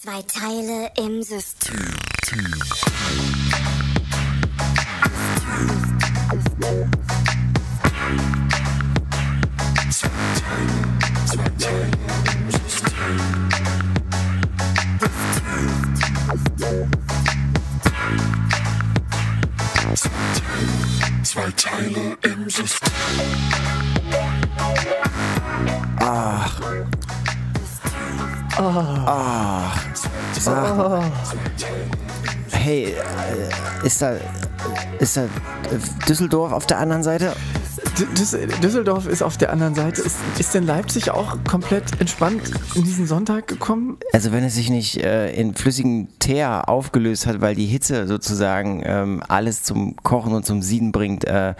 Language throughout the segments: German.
Zwei Teile im System. Zwei Teile im System. Ach. Ach. Sag. Hey, äh, ist da, ist da Düsseldorf auf der anderen Seite? Düsseldorf ist auf der anderen Seite. Ist, ist denn Leipzig auch komplett entspannt in diesen Sonntag gekommen? Also wenn es sich nicht äh, in flüssigen Teer aufgelöst hat, weil die Hitze sozusagen ähm, alles zum Kochen und zum Sieden bringt, äh,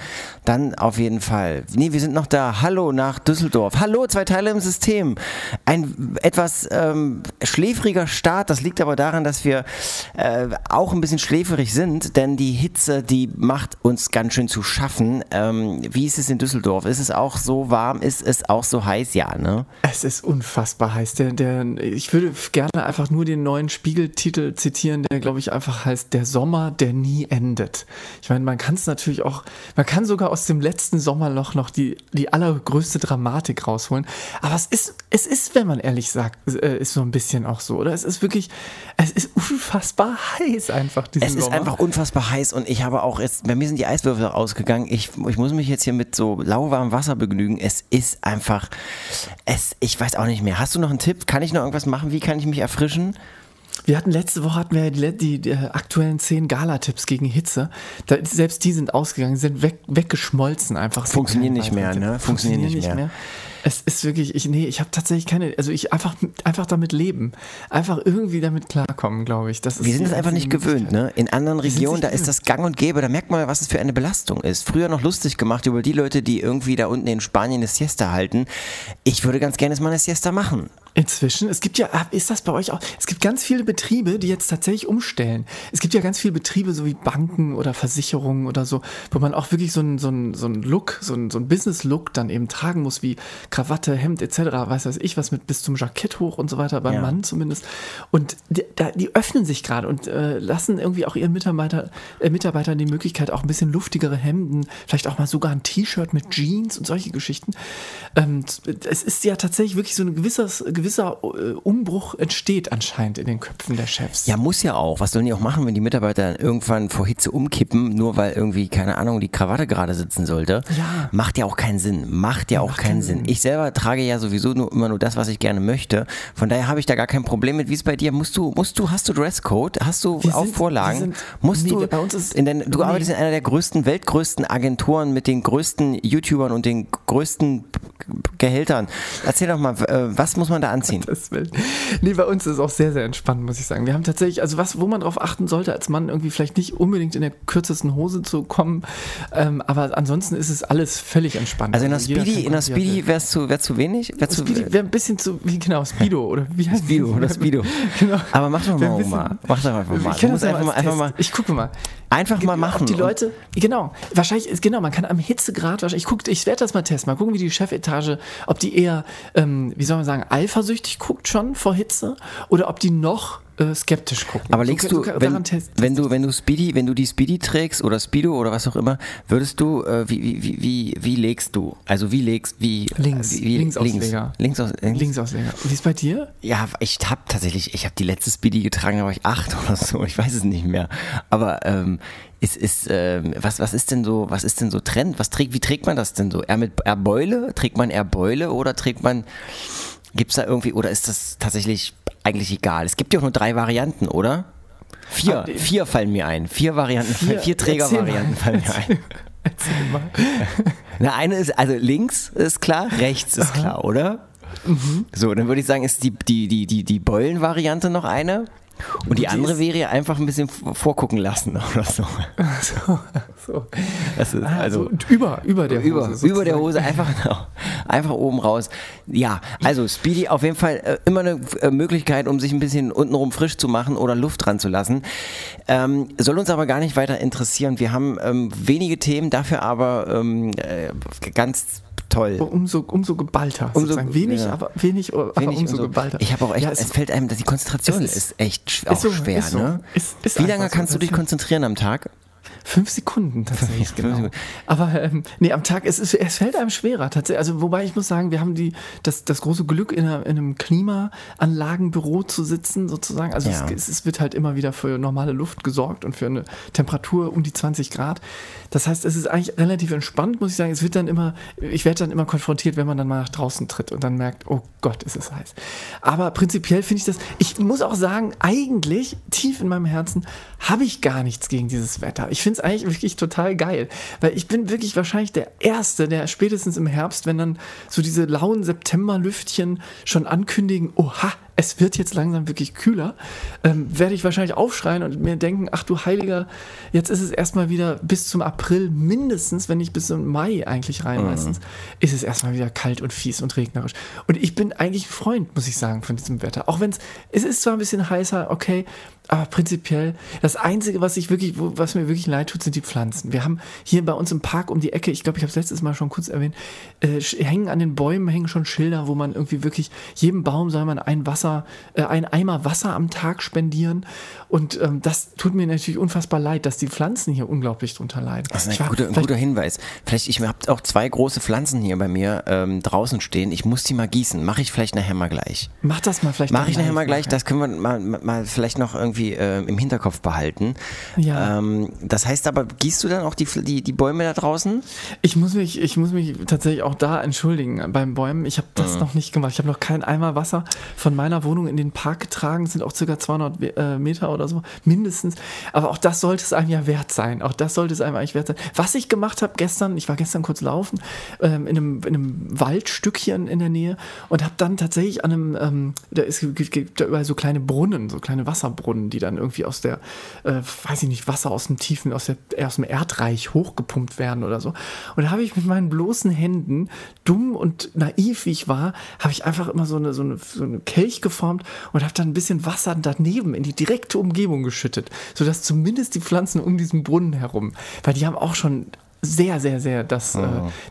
dann auf jeden Fall. Nee, wir sind noch da. Hallo nach Düsseldorf. Hallo, zwei Teile im System. Ein etwas ähm, schläfriger Start, das liegt aber daran, dass wir äh, auch ein bisschen schläferig sind, denn die Hitze, die macht uns ganz schön zu schaffen. Ähm, wie ist es in Düsseldorf? Ist es auch so warm? Ist es auch so heiß? Ja, ne? Es ist unfassbar heiß. Der, der, ich würde gerne einfach nur den neuen Spiegeltitel zitieren, der, glaube ich, einfach heißt Der Sommer, der nie endet. Ich meine, man kann es natürlich auch, man kann sogar aus dem letzten Sommerloch noch die, die allergrößte Dramatik rausholen. Aber es ist, es ist, wenn man ehrlich sagt, äh, ist so ein bisschen auch so, oder? Es ist wirklich, es ist unfassbar heiß einfach, diesen Es ist Sommer. einfach unfassbar heiß und ich habe auch jetzt, bei mir sind die Eiswürfel ausgegangen. Ich, ich muss mich jetzt hier mit so lauwarmem Wasser begnügen. Es ist einfach, es, ich weiß auch nicht mehr. Hast du noch einen Tipp? Kann ich noch irgendwas machen? Wie kann ich mich erfrischen? Wir hatten letzte Woche hatten wir die, die, die aktuellen zehn Gala-Tipps gegen Hitze. Da, selbst die sind ausgegangen, sind weg, weggeschmolzen einfach. Funktionieren nicht mehr, ne? Funktionieren nicht mehr. Es ist wirklich, ich, nee, ich habe tatsächlich keine, also ich einfach, einfach damit leben. Einfach irgendwie damit klarkommen, glaube ich. Das Wir sind es einfach nicht gewöhnt, ne? In anderen Regionen, da ist das gang und gäbe, da merkt man, was es für eine Belastung ist. Früher noch lustig gemacht über die Leute, die irgendwie da unten in Spanien eine Siesta halten. Ich würde ganz gerne mal eine Siesta machen. Inzwischen, es gibt ja, ist das bei euch auch? Es gibt ganz viele Betriebe, die jetzt tatsächlich umstellen. Es gibt ja ganz viele Betriebe, so wie Banken oder Versicherungen oder so, wo man auch wirklich so einen so einen- so einen Look, so einen, so einen Business-Look dann eben tragen muss, wie Krawatte, Hemd etc., weiß weiß ich, was mit bis zum Jackett hoch und so weiter, beim Ja. Mann zumindest. Und die, da, die öffnen sich gerade und äh, lassen irgendwie auch ihren Mitarbeiter, äh, Mitarbeitern die Möglichkeit, auch ein bisschen luftigere Hemden, vielleicht auch mal sogar ein T-Shirt mit Jeans und solche Geschichten. Ähm, es ist ja tatsächlich wirklich so ein gewisses, gewisser äh, Umbruch entsteht anscheinend in den Köpfen der Chefs. Ja, muss ja auch. Was sollen die auch machen, wenn die Mitarbeiter dann irgendwann vor Hitze umkippen, nur weil irgendwie, keine Ahnung, die Krawatte gerade sitzen sollte? Ja. Macht ja auch keinen Sinn. Macht ja auch Macht keinen keinen Sinn. Sinn. Ich selber trage ja sowieso nur immer nur das, was ich gerne möchte. Von daher habe ich da gar kein Problem mit. Wie ist es bei dir? Musst du, musst du, hast du Dresscode? Hast du Wir auch sind- Vorlagen? sind- musst nee, du, bei uns ist- in den, du nee. arbeitest in einer der größten, weltgrößten Agenturen mit den größten YouTubern und den größten Gehältern. Erzähl doch mal, äh, was muss man da anziehen? Das will. Nee, bei uns ist es auch sehr, sehr entspannt, muss ich sagen. Wir haben tatsächlich, also was, wo man drauf achten sollte, als Mann irgendwie vielleicht nicht unbedingt in der kürzesten Hose zu kommen, ähm, aber ansonsten ist es alles völlig entspannt. Also in der jeder Speedy, in der kommen, wie wär's zu, wär zu wenig? Wär zu, wäre ein bisschen zu, wie genau, Speedo oder wie heißt Speedo oder Speedo. genau. Aber mach doch Wär mal, Oma. Mach doch einfach mal. Ich kann das einfach mal, einfach mal, Ich gucke mal. einfach mal Ob machen. die Und- Leute, genau, wahrscheinlich, ist- genau, man kann am Hitzegrad, wahrscheinlich, ich, guck, ich werde das mal testen, mal gucken, wie die Chefetage, ob die eher, ähm, wie soll man sagen, eifersüchtig guckt schon vor Hitze oder ob die noch äh, skeptisch gucken. Aber So- legst so du, daran wenn, wenn du, wenn du Speedy, wenn du die Speedy trägst oder Speedo oder was auch immer, würdest du, äh, wie, wie, wie, wie, legst du? Also wie legst, wie, Links, wie, wie, Linksausleger. Links, aus, links. Linksausleger. Wie ist bei dir? Ja, ich habe tatsächlich, ich habe die letzte Speedy getragen, da war ich acht oder so, ich weiß es nicht mehr. Aber ähm, ist, ist, ähm, was, was ist denn so, was ist denn so Trend? Was trägt, wie trägt man das denn so? Eher mit eher Beule? Trägt man eher Beule oder trägt man, gibt's da irgendwie, oder ist das tatsächlich eigentlich egal? Es gibt ja auch nur drei Varianten, oder? Vier, die- vier fallen mir ein. Vier Varianten, vier, vier Trägervarianten fallen mir ein. Erzähl mal. Na, eine ist, also links ist klar, rechts ist klar, oder? Mhm. So, dann würde ich sagen, ist die, die, die, die, die Beulen-Variante noch eine. Und die andere wäre ja einfach ein bisschen vorgucken lassen oder so. So, so. Das ist, Ah, also so, und über, über der Hose. über, über der. Hose einfach, einfach oben raus. Ja, also Speedy auf jeden Fall äh, immer eine äh, Möglichkeit, um sich ein bisschen untenrum frisch zu machen oder Luft dran zu lassen. Ähm, soll uns aber gar nicht weiter interessieren. Wir haben ähm, wenige Themen, dafür aber ähm, äh, ganz toll. Umso, umso geballter. Umso- sozusagen. wenig, ja. aber wenig, aber Wenig umso und so. geballter. Ich habe auch echt, Ja, es, es, fällt einem, die Konzentration ist, ist- echt sch- auch ist so, schwer, ist so. ne? Ist- ist Wie lange so, kannst du dich konzentrieren am Tag? Fünf Sekunden tatsächlich, genau. Sekunden. Aber ähm, nee, am Tag, es, ist, es fällt einem schwerer tatsächlich. Also wobei ich muss sagen, wir haben die, das, das große Glück, in, einer, in einem Klimaanlagenbüro zu sitzen, sozusagen. Also Ja. es, es wird halt immer wieder für normale Luft gesorgt und für eine Temperatur um die 20 Grad. Das heißt, es ist eigentlich relativ entspannt, muss ich sagen. Es wird dann immer, ich werde dann immer konfrontiert, wenn man dann mal nach draußen tritt und dann merkt, oh Gott, ist es heiß. Aber prinzipiell finde ich das, ich muss auch sagen, eigentlich tief in meinem Herzen habe ich gar nichts gegen dieses Wetter. Ich finde es eigentlich wirklich total geil, weil ich bin wirklich wahrscheinlich der Erste, der spätestens im Herbst, wenn dann so diese lauen Septemberlüftchen schon ankündigen, oha, es wird jetzt langsam wirklich kühler, ähm, werde ich wahrscheinlich aufschreien und mir denken, ach du Heiliger, jetzt ist es erstmal wieder bis zum April mindestens, wenn nicht bis zum Mai eigentlich rein meistens, ist es erstmal wieder kalt und fies und regnerisch. Und ich bin eigentlich ein Freund, muss ich sagen, von diesem Wetter. Auch wenn es, es ist zwar ein bisschen heißer, okay, aber prinzipiell, das Einzige, was ich wirklich, was mir wirklich leid tut, sind die Pflanzen. Wir haben hier bei uns im Park um die Ecke, ich glaube, ich habe es letztes Mal schon kurz erwähnt, äh, hängen an den Bäumen hängen schon Schilder, wo man irgendwie wirklich, jedem Baum soll man ein Wasser, äh, ein Eimer Wasser am Tag spendieren. Und ähm, das tut mir natürlich unfassbar leid, dass die Pflanzen hier unglaublich drunter leiden. Das ist ein guter, ein guter Hinweis. Vielleicht, ich habe auch zwei große Pflanzen hier bei mir ähm, draußen stehen. Ich muss die mal gießen. Mache ich vielleicht nachher mal gleich. Mach das mal vielleicht. Mache ich nachher mal gleich. Das können wir mal, mal vielleicht noch irgendwie äh, im Hinterkopf behalten. Ja. Ähm, das heißt aber, gießt du dann auch die, die, die Bäume da draußen? Ich muss mich, ich muss mich tatsächlich auch da entschuldigen beim Bäumen. Ich habe das Mhm. noch nicht gemacht. Ich habe noch keinen Eimer Wasser von meiner Wohnung in den Park getragen. Das sind auch circa 200 We- äh, Meter oder so, mindestens. Aber auch das sollte es einem ja wert sein. Auch das sollte es einem eigentlich wert sein. Was ich gemacht habe gestern, ich war gestern kurz laufen ähm, in, einem, in einem Waldstückchen in der Nähe und habe dann tatsächlich an einem, ähm, da ist, gibt, gibt da überall so kleine Brunnen, so kleine Wasserbrunnen, die dann irgendwie aus der, äh, weiß ich nicht, Wasser aus dem tiefen, aus, der, aus dem Erdreich hochgepumpt werden oder so. Und da habe ich mit meinen bloßen Händen, dumm und naiv wie ich war, habe ich einfach immer so eine, so eine, so eine Kelch geformt und habe dann ein bisschen Wasser daneben in die direkte Umgebung geschüttet, sodass zumindest die Pflanzen um diesen Brunnen herum, weil die haben auch schon sehr, sehr, sehr das, äh,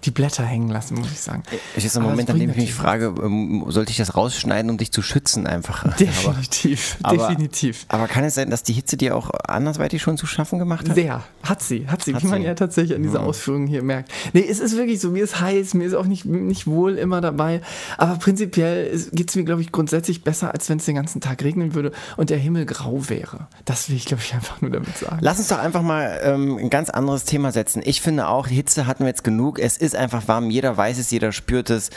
die Blätter hängen lassen, muss ich sagen. Es ist ein Aber Moment, an dem ich mich frage, ähm, sollte ich das rausschneiden, um dich zu schützen einfach? Definitiv, Aber- definitiv. Aber kann es sein, dass die Hitze dir auch andersweitig schon zu schaffen gemacht hat? Sehr, hat sie, hat sie, Hat wie man sie. ja tatsächlich an dieser Ausführung hier merkt. Nee, es ist wirklich so, mir ist heiß, mir ist auch nicht, nicht wohl immer dabei, aber prinzipiell geht es mir, glaube ich, grundsätzlich besser, als wenn es den ganzen Tag regnen würde und der Himmel grau wäre. Das will ich, glaube ich, einfach nur damit sagen. Lass uns doch einfach mal ähm, ein ganz anderes Thema setzen. Ich finde auch, die Hitze hatten wir jetzt genug. Es ist einfach warm. Jeder weiß es, jeder spürt es.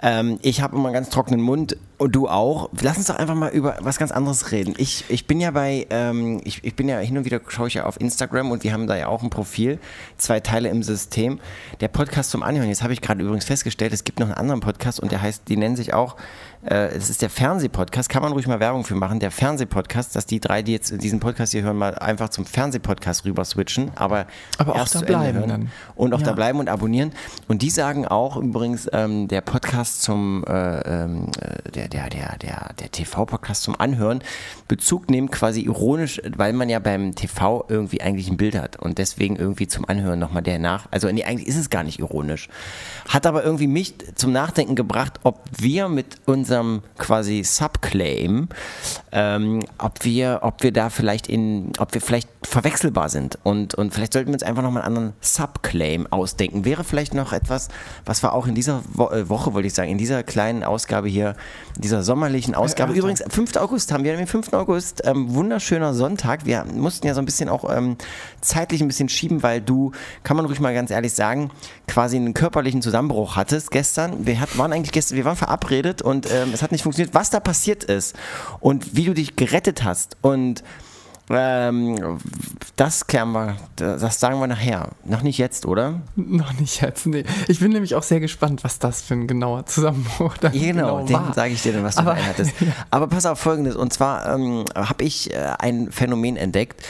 Ähm, ich habe immer einen ganz trockenen Mund und du auch. Lass uns doch einfach mal über was ganz anderes reden. Ich, ich bin ja bei, ähm, ich, ich bin ja hin und wieder, schaue ich ja auf Instagram und wir haben da ja auch ein Profil, zwei Teile im System. Der Podcast zum Anhören, jetzt habe ich gerade übrigens festgestellt, es gibt noch einen anderen Podcast und der heißt, die nennen sich auch, es ist der Fernsehpodcast, kann man ruhig mal Werbung für machen, der Fernsehpodcast, dass die drei, die jetzt diesen Podcast hier hören, mal einfach zum Fernsehpodcast rüber switchen, aber, Aber auch da bleiben dann. und auch Ja. da bleiben und abonnieren. Und die sagen auch übrigens, ähm, der Podcast zum, äh, ähm, äh, der, der, der, der, der TV-Podcast zum Anhören, Bezug nehmen quasi ironisch, weil man ja beim TV irgendwie eigentlich ein Bild hat und deswegen irgendwie zum Anhören nochmal der nach, also nee, eigentlich ist es gar nicht ironisch. Hat aber irgendwie mich zum Nachdenken gebracht, ob wir mit unserem quasi Subclaim, ähm, ob wir, ob wir da vielleicht in, ob wir vielleicht verwechselbar sind und, und vielleicht sollten wir uns einfach nochmal einen anderen Subclaim ausdenken. Wäre vielleicht noch etwas, was wir auch in dieser Wo äh, Woche, wollte ich sagen, in dieser kleinen Ausgabe hier, dieser sommerlichen Ausgabe, Alter. übrigens 5. August haben wir, den 5. August, ähm, wunderschöner Sonntag. Wir mussten ja so ein bisschen auch ähm, zeitlich ein bisschen schieben, weil du, kann man ruhig mal ganz ehrlich sagen, quasi einen körperlichen Zusammenbruch hattest gestern. Wir hat, waren eigentlich gestern, wir waren verabredet und ähm, es hat nicht funktioniert. Was da passiert ist und wie du dich gerettet hast und ähm, das klären wir, das sagen wir nachher. Noch nicht jetzt, oder? Noch nicht jetzt, nee. Ich bin nämlich auch sehr gespannt, was das für ein genauer Zusammenbruch dann Ja, genau, genau den sage ich dir dann, was du rein hattest. Aber pass auf folgendes, und zwar ähm, habe ich äh, ein Phänomen entdeckt.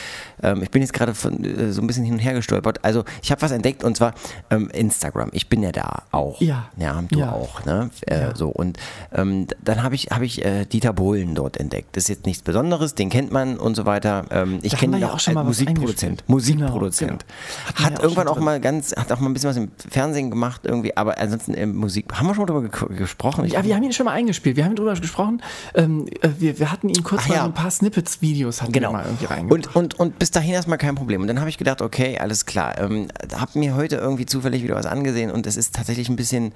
Ähm, ich bin jetzt gerade äh, so ein bisschen hin und her gestolpert. Also ich habe was entdeckt und zwar ähm, Instagram. Ich bin ja da auch. Ja. Ja, du Ja. auch. Ne? Äh, Ja. So und ähm, dann habe ich, hab ich äh, Dieter Bohlen dort entdeckt. Das ist jetzt nichts Besonderes, den kennt man und so weiter. Ja. Ähm, ich kenne ihn ja auch auch schon mal Musikproduzent. eingespielt. Musikproduzent. Genau, genau. Hat ja auch irgendwann auch drin. mal ganz, hat auch mal ein bisschen was im Fernsehen gemacht irgendwie, aber ansonsten in Musik. Haben wir schon mal drüber ge gesprochen? Ich Ja, wir haben ihn schon mal eingespielt. Wir haben drüber gesprochen. Ähm, äh, wir, wir hatten ihn kurz Ach mal ja. so ein paar Snippets-Videos hatten Genau. wir mal irgendwie reingebracht. Und, und, und bis dahin erstmal kein Problem. Und dann habe ich gedacht, okay, alles klar. Ähm, habe mir heute irgendwie zufällig wieder was angesehen und es ist tatsächlich ein bisschen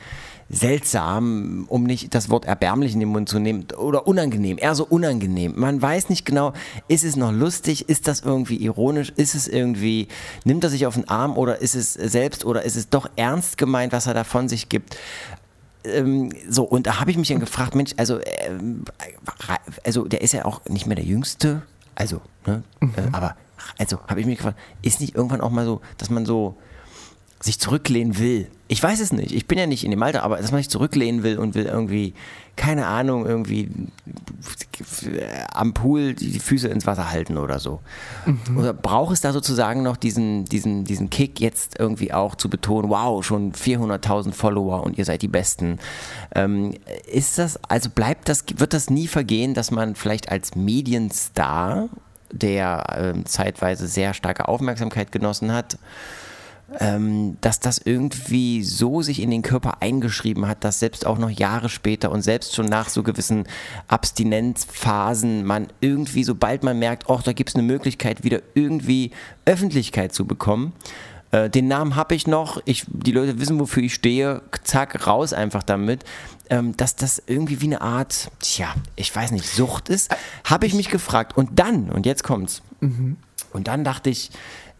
seltsam, um nicht das Wort erbärmlich in den Mund zu nehmen oder unangenehm, eher so unangenehm. Man weiß nicht genau, ist es noch lustig, ist das irgendwie ironisch, ist es irgendwie, nimmt er sich auf den Arm oder ist es selbst oder ist es doch ernst gemeint, was er da von sich gibt. Ähm, so, und da habe ich mich dann gefragt, Mensch, also, ähm, also der ist ja auch nicht mehr der Jüngste, also, ne, äh, aber, also habe ich mich gefragt, ist nicht irgendwann auch mal so, dass man so sich zurücklehnen will. Ich weiß es nicht, ich bin ja nicht in dem Alter, aber dass man sich zurücklehnen will und will irgendwie, keine Ahnung, irgendwie am Pool die Füße ins Wasser halten oder so. Oder braucht es da sozusagen noch diesen, diesen, diesen Kick, jetzt irgendwie auch zu betonen, wow, schon 400.000 Follower und ihr seid die Besten. Ähm, ist das, also bleibt das, wird das nie vergehen, dass man vielleicht als Medienstar, der ähm, zeitweise sehr starke Aufmerksamkeit genossen hat, ähm, dass das irgendwie so sich in den Körper eingeschrieben hat, dass selbst auch noch Jahre später und selbst schon nach so gewissen Abstinenzphasen man irgendwie, sobald man merkt, oh, da gibt es eine Möglichkeit, wieder irgendwie Öffentlichkeit zu bekommen. Äh, den Namen habe ich noch, ich, die Leute wissen, wofür ich stehe, zack, raus einfach damit. Ähm, dass das irgendwie wie eine Art, tja, ich weiß nicht, Sucht ist, habe ich mich gefragt. Und dann, und jetzt kommt's, und dann dachte ich,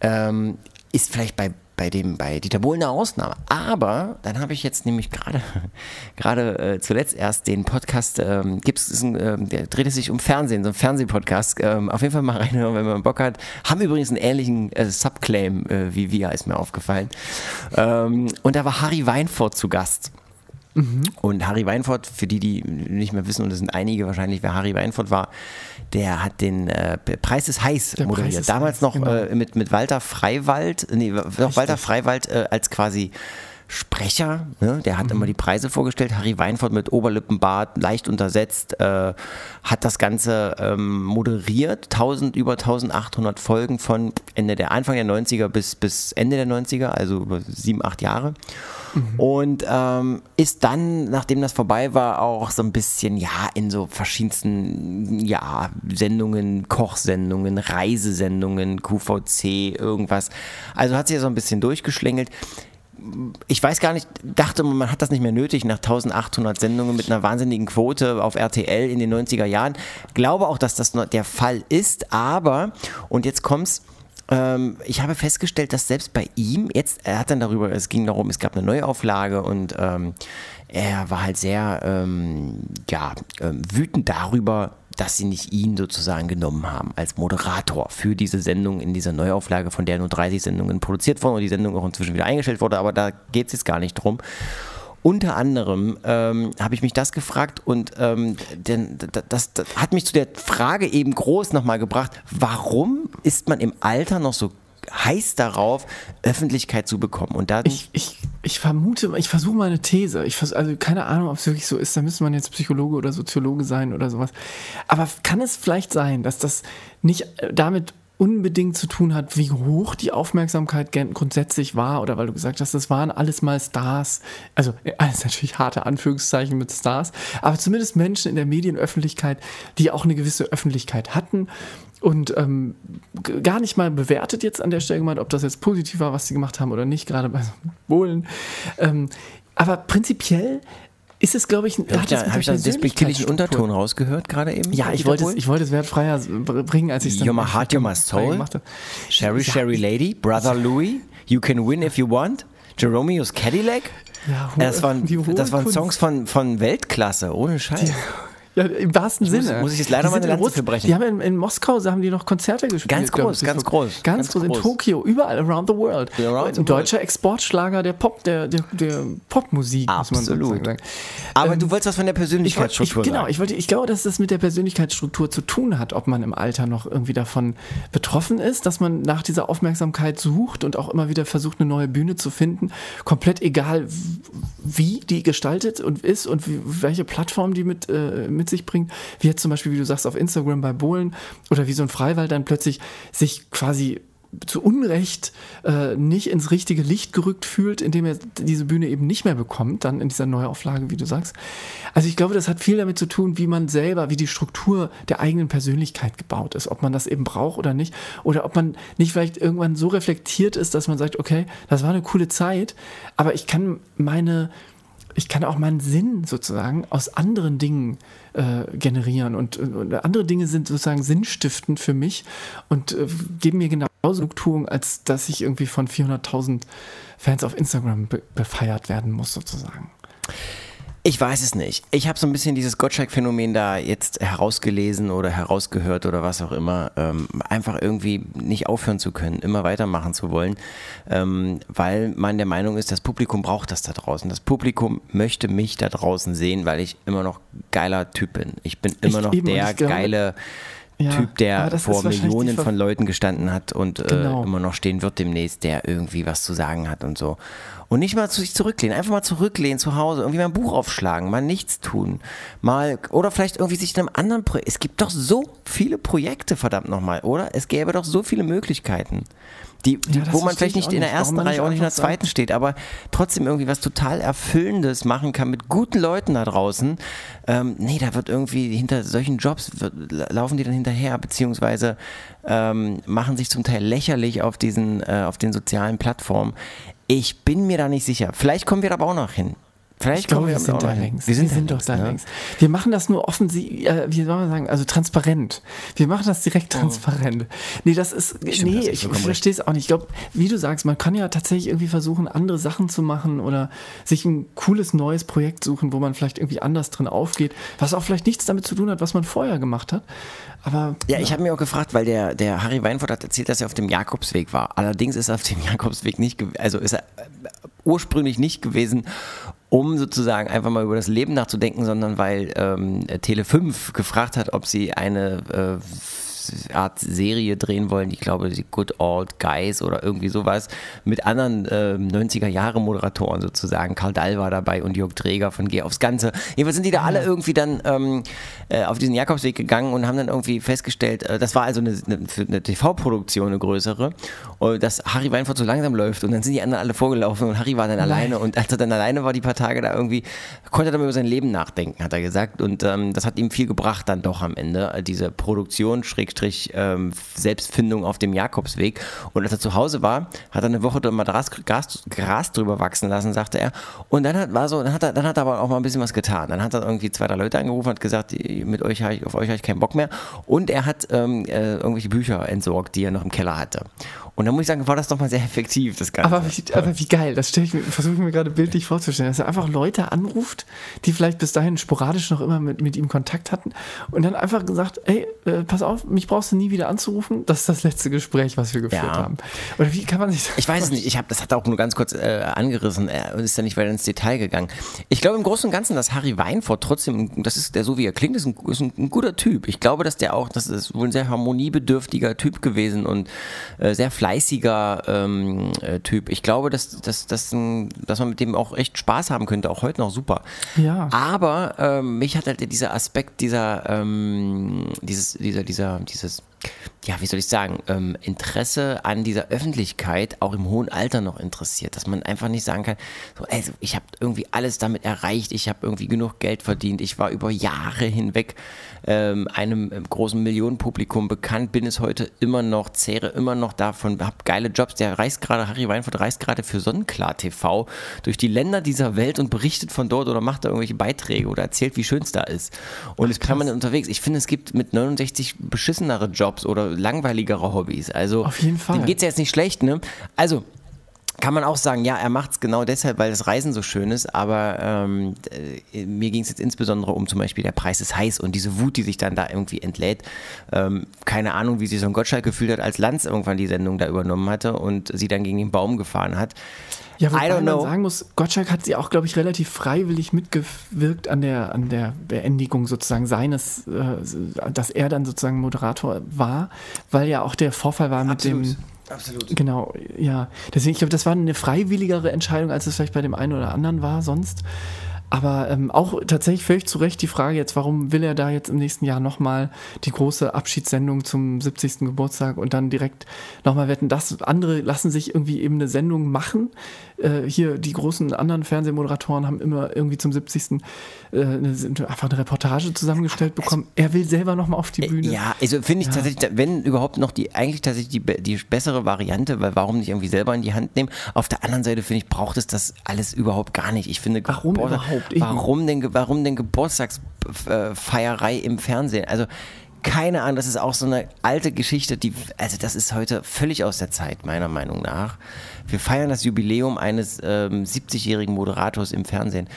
ähm, ist vielleicht bei, bei dem bei Dieter Bohlen eine Ausnahme. Aber dann habe ich jetzt nämlich gerade gerade äh, zuletzt erst den Podcast, ähm, gibt's ist ein, ähm, der dreht es sich um Fernsehen, so ein Fernsehpodcast. Ähm, auf jeden Fall mal reinhören, wenn man Bock hat. Haben übrigens einen ähnlichen äh, Subclaim äh, wie wir, ist mir aufgefallen. Ähm, und da war Harry Weinfurt zu Gast. Und Harry Weinfurt, für die, die nicht mehr wissen, und es sind einige wahrscheinlich, wer Harry Weinfurt war, der hat den äh, Preis ist heiß Der moderiert. Ist Damals heiß, noch genau. äh, mit, mit Walter Freiwald, nee, noch Walter Freiwald äh, als quasi Sprecher, ne? der hat Mhm. immer die Preise vorgestellt. Harry Weinfurt mit Oberlippenbart, leicht untersetzt, äh, hat das Ganze ähm, moderiert. 1000, über 1800 Folgen von Ende der Anfang der 90er bis, bis Ende der 90er, also über sieben, acht Jahre. Und ähm, ist dann, nachdem das vorbei war, auch so ein bisschen, ja, in so verschiedensten, ja, Sendungen, Kochsendungen, Reisesendungen, QVC, irgendwas. Also hat sich ja so ein bisschen durchgeschlängelt. Ich weiß gar nicht, dachte man hat das nicht mehr nötig nach 1800 Sendungen mit einer wahnsinnigen Quote auf RTL in den 90er Jahren. Glaube auch, dass das der Fall ist, aber, und jetzt kommt's, ähm, ich habe festgestellt, dass selbst bei ihm, jetzt, er hat dann darüber, es ging darum, es gab eine Neuauflage und ähm, er war halt sehr ähm, ja, ähm, wütend darüber, dass sie nicht ihn sozusagen genommen haben als Moderator für diese Sendung in dieser Neuauflage, von der nur 30 Sendungen produziert wurden und die Sendung auch inzwischen wieder eingestellt wurde, aber da geht es jetzt gar nicht drum. Unter anderem ähm, habe ich mich das gefragt und ähm, denn, das, das hat mich zu der Frage eben groß nochmal gebracht, warum ist man im Alter noch so heiß darauf, Öffentlichkeit zu bekommen? Und da Ich, ich, ich vermute, ich versuche mal eine These. Ich vers also keine Ahnung, ob es wirklich so ist. Da müsste man jetzt Psychologe oder Soziologe sein oder sowas. Aber kann es vielleicht sein, dass das nicht äh, damit unbedingt zu tun hat, wie hoch die Aufmerksamkeit grundsätzlich war oder weil du gesagt hast, das waren alles mal Stars, also äh, alles natürlich harte Anführungszeichen mit Stars, aber zumindest Menschen in der Medienöffentlichkeit, die auch eine gewisse Öffentlichkeit hatten und ähm, gar nicht mal bewertet jetzt an der Stelle gemeint, ob das jetzt positiv war, was sie gemacht haben oder nicht, gerade bei so Bohlen. Ähm, aber prinzipiell ist es, glaube ich, ein- habe ich hat da, ich einen despektierlichen Unterton rausgehört gerade eben? Ja, ich wollte, es, ich wollte es wertfrei bringen, als ich es dann You're my heart, you're my soul. Sherry, Ja, Sherry Lady, Brother Louis, You Can Win If You Want, Jeromeo's Cadillac. Ja, das waren, die das waren. Songs von, von Weltklasse, ohne Scheiß. Ja, im wahrsten muss- Sinne. muss ich jetzt leider Die mal eine in Lanze Russ- für brechen. Die haben in, in Moskau haben die noch Konzerte gespielt. Ganz groß, ich, ganz groß, Ganz, groß, in. Tokio, überall around the world. Around the Ein deutscher Exportschlager der Pop, der, der, der Popmusik, muss man Absolut. sagen. Aber Ähm, du wolltest was von der Ich wollte, ich, Persönlichkeitsstruktur genau, sagen. ich, wollte, ich glaube, dass das mit der Persönlichkeitsstruktur zu tun hat, ob man im Alter noch irgendwie davon betroffen ist, dass man nach dieser Aufmerksamkeit sucht und auch immer wieder versucht, eine neue Bühne zu finden. Komplett egal, wie die gestaltet und ist und wie, welche Plattform die mit, äh, mit sich bringt. Wie jetzt zum Beispiel, wie du sagst, auf Instagram bei Bohlen oder wie so ein Freiwald dann plötzlich sich quasi zu Unrecht äh, nicht ins richtige Licht gerückt fühlt, indem er diese Bühne eben nicht mehr bekommt, dann in dieser Neuauflage, wie du sagst. Also ich glaube, das hat viel damit zu tun, wie man selber, wie die Struktur der eigenen Persönlichkeit gebaut ist, ob man das eben braucht oder nicht, oder ob man nicht vielleicht irgendwann so reflektiert ist, dass man sagt, okay, das war eine coole Zeit, aber ich kann meine ich kann auch meinen Sinn sozusagen aus anderen Dingen äh, generieren und, und, andere Dinge sind sozusagen sinnstiftend für mich und äh, geben mir genauso Genugtuung, als dass ich irgendwie von 400.000 Fans auf Instagram be befeiert werden muss sozusagen. Ich weiß es nicht. Ich habe so ein bisschen dieses Gottschalk-Phänomen da jetzt herausgelesen oder herausgehört oder was auch immer. Ähm, einfach irgendwie nicht aufhören zu können, immer weitermachen zu wollen, ähm, weil man der Meinung ist, das Publikum braucht das da draußen. Das Publikum möchte mich da draußen sehen, weil ich immer noch geiler Typ bin. Ich bin immer ich noch der geile. Ja, Typ, der vor Millionen von Leuten gestanden hat und äh, genau. immer noch stehen wird demnächst, der irgendwie was zu sagen hat und so. Und nicht mal zu sich zurücklehnen, einfach mal zurücklehnen zu Hause, irgendwie mal ein Buch aufschlagen, mal nichts tun, mal, oder vielleicht irgendwie sich in einem anderen Projekt, es gibt doch so viele Projekte, verdammt nochmal, oder? Es gäbe doch so viele Möglichkeiten. Die, die ja, wo man vielleicht nicht in der ersten Reihe, auch nicht in der zweiten sagt. steht, aber trotzdem irgendwie was total Erfüllendes machen kann mit guten Leuten da draußen. Ähm, nee, da wird irgendwie hinter solchen Jobs wird, laufen die dann hinterher, beziehungsweise ähm, machen sich zum Teil lächerlich auf diesen, äh, auf den sozialen Plattformen. Ich bin mir da nicht sicher. Vielleicht kommen wir da aber auch noch hin. Vielleicht ich glaube, wir sind da längst. Wir sind, wir sind doch da ne? längst. Wir machen das nur offensiv, äh, wie soll man sagen, also transparent. Wir machen das direkt oh. transparent. Nee, das ist, Stimmt, nee, ich verstehe es auch nicht. Ich glaube, wie du sagst, man kann ja tatsächlich irgendwie versuchen, andere Sachen zu machen oder sich ein cooles neues Projekt suchen, wo man vielleicht irgendwie anders drin aufgeht, was auch vielleicht nichts damit zu tun hat, was man vorher gemacht hat. Aber, ja, ja. ich habe mir auch gefragt, weil der, der Harry Weinfurt hat erzählt, dass er auf dem Jakobsweg war. Allerdings ist er auf dem Jakobsweg nicht, also ist er äh, ursprünglich nicht gewesen, um sozusagen einfach mal über das Leben nachzudenken, sondern weil ähm, Tele 5 gefragt hat, ob sie eine äh, Art Serie drehen wollen. Ich glaube, die Good Old Guys oder irgendwie sowas mit anderen äh, 90er Jahre Moderatoren sozusagen. Karl Dall war dabei und Jörg Träger von Geh aufs Ganze. Jedenfalls sind die da alle irgendwie dann ähm, äh, auf diesen Jakobsweg gegangen und haben dann irgendwie festgestellt, äh, das war also eine, eine, eine TV-Produktion, eine größere, dass Harry Weinfurt so langsam läuft und dann sind die anderen alle vorgelaufen und Harry war dann Nein. alleine und als er dann alleine war die paar Tage da irgendwie, konnte er dann über sein Leben nachdenken, hat er gesagt und ähm, das hat ihm viel gebracht dann doch am Ende, äh, diese Produktion, schräg Schrägstrich ähm, Selbstfindung auf dem Jakobsweg. Und als er zu Hause war, hat er eine Woche mal Gras, Gras, Gras drüber wachsen lassen, sagte er. Und dann hat, war so, dann hat, er, dann hat er aber auch mal ein bisschen was getan. Dann hat er irgendwie zwei, drei Leute angerufen, hat gesagt, mit euch ich, auf euch habe ich keinen Bock mehr. Und er hat ähm, äh, irgendwelche Bücher entsorgt, die er noch im Keller hatte. Und da muss ich sagen, war das doch mal sehr effektiv, das Ganze. Aber wie, aber wie geil, das versuche ich mir gerade bildlich vorzustellen, dass er einfach Leute anruft, die vielleicht bis dahin sporadisch noch immer mit, mit ihm Kontakt hatten und dann einfach gesagt, ey, äh, pass auf, mich brauchst du nie wieder anzurufen, das ist das letzte Gespräch, was wir geführt ja. haben. Oder wie kann man sich das Ich weiß es nicht, ich habe das hat er auch nur ganz kurz äh, angerissen, er ist da nicht weiter ins Detail gegangen. Ich glaube im Großen und Ganzen, dass Harry Weinfurt trotzdem, das ist der so wie er klingt, ist ein, ist ein, ein guter Typ. Ich glaube, dass der auch, das ist wohl ein sehr harmoniebedürftiger Typ gewesen und äh, sehr fleißig fleißiger ähm, äh, Typ. Ich glaube, dass, dass, dass, dass man mit dem auch echt Spaß haben könnte, auch heute noch super. Ja. Aber ähm, mich hat halt dieser Aspekt dieser, ähm, dieses, dieser, dieser, dieses ja, wie soll ich sagen, ähm, Interesse an dieser Öffentlichkeit auch im hohen Alter noch interessiert, dass man einfach nicht sagen kann, so, also ich habe irgendwie alles damit erreicht, ich habe irgendwie genug Geld verdient, ich war über Jahre hinweg ähm, einem ähm, großen Millionenpublikum bekannt, bin es heute immer noch, zehre immer noch davon, habe geile Jobs, der reist gerade, Harry Weinfurt reist gerade für Sonnenklar TV durch die Länder dieser Welt und berichtet von dort oder macht da irgendwelche Beiträge oder erzählt, wie schön es da ist. Und ist permanent unterwegs. Ich finde, es gibt mit 69 beschissenere Jobs oder langweiligere Hobbys. Also auf jeden Fall. Dem geht es ja jetzt nicht schlecht, ne? Also kann man auch sagen, ja, er macht es genau deshalb, weil das Reisen so schön ist, aber ähm, äh, mir ging es jetzt insbesondere um zum Beispiel der Preis ist heiß und diese Wut, die sich dann da irgendwie entlädt. Ähm, keine Ahnung, wie sich so ein Gottschalk gefühlt hat, als Lanz irgendwann die Sendung da übernommen hatte und sie dann gegen den Baum gefahren hat. Ja, wobei man sagen muss, Gottschalk hat sie auch, glaube ich, relativ freiwillig mitgewirkt an der, an der Beendigung sozusagen seines, äh, dass er dann sozusagen Moderator war, weil ja auch der Vorfall war Absolut. mit dem. Absolut. Genau, ja. Deswegen, ich glaube, das war eine freiwilligere Entscheidung, als es vielleicht bei dem einen oder anderen war sonst. Aber ähm, auch tatsächlich völlig zu Recht die Frage jetzt, warum will er da jetzt im nächsten Jahr nochmal die große Abschiedssendung zum 70. Geburtstag und dann direkt nochmal wetten. Das andere lassen sich irgendwie eben eine Sendung machen. Äh, hier die großen anderen Fernsehmoderatoren haben immer irgendwie zum 70. Äh, eine, einfach eine Reportage zusammengestellt bekommen. Er will selber nochmal auf die Bühne. Ja, also finde ich ja. tatsächlich, wenn überhaupt noch die, eigentlich tatsächlich die, die bessere Variante, weil warum nicht irgendwie selber in die Hand nehmen? Auf der anderen Seite finde ich, braucht es das alles überhaupt gar nicht. Ich finde, warum überhaupt? Warum denn, warum denn Geburtstagsfeierei im Fernsehen? Also keine Ahnung, das ist auch so eine alte Geschichte, die, also das ist heute völlig aus der Zeit, meiner Meinung nach. Wir feiern das Jubiläum eines ähm, 70-jährigen Moderators im Fernsehen.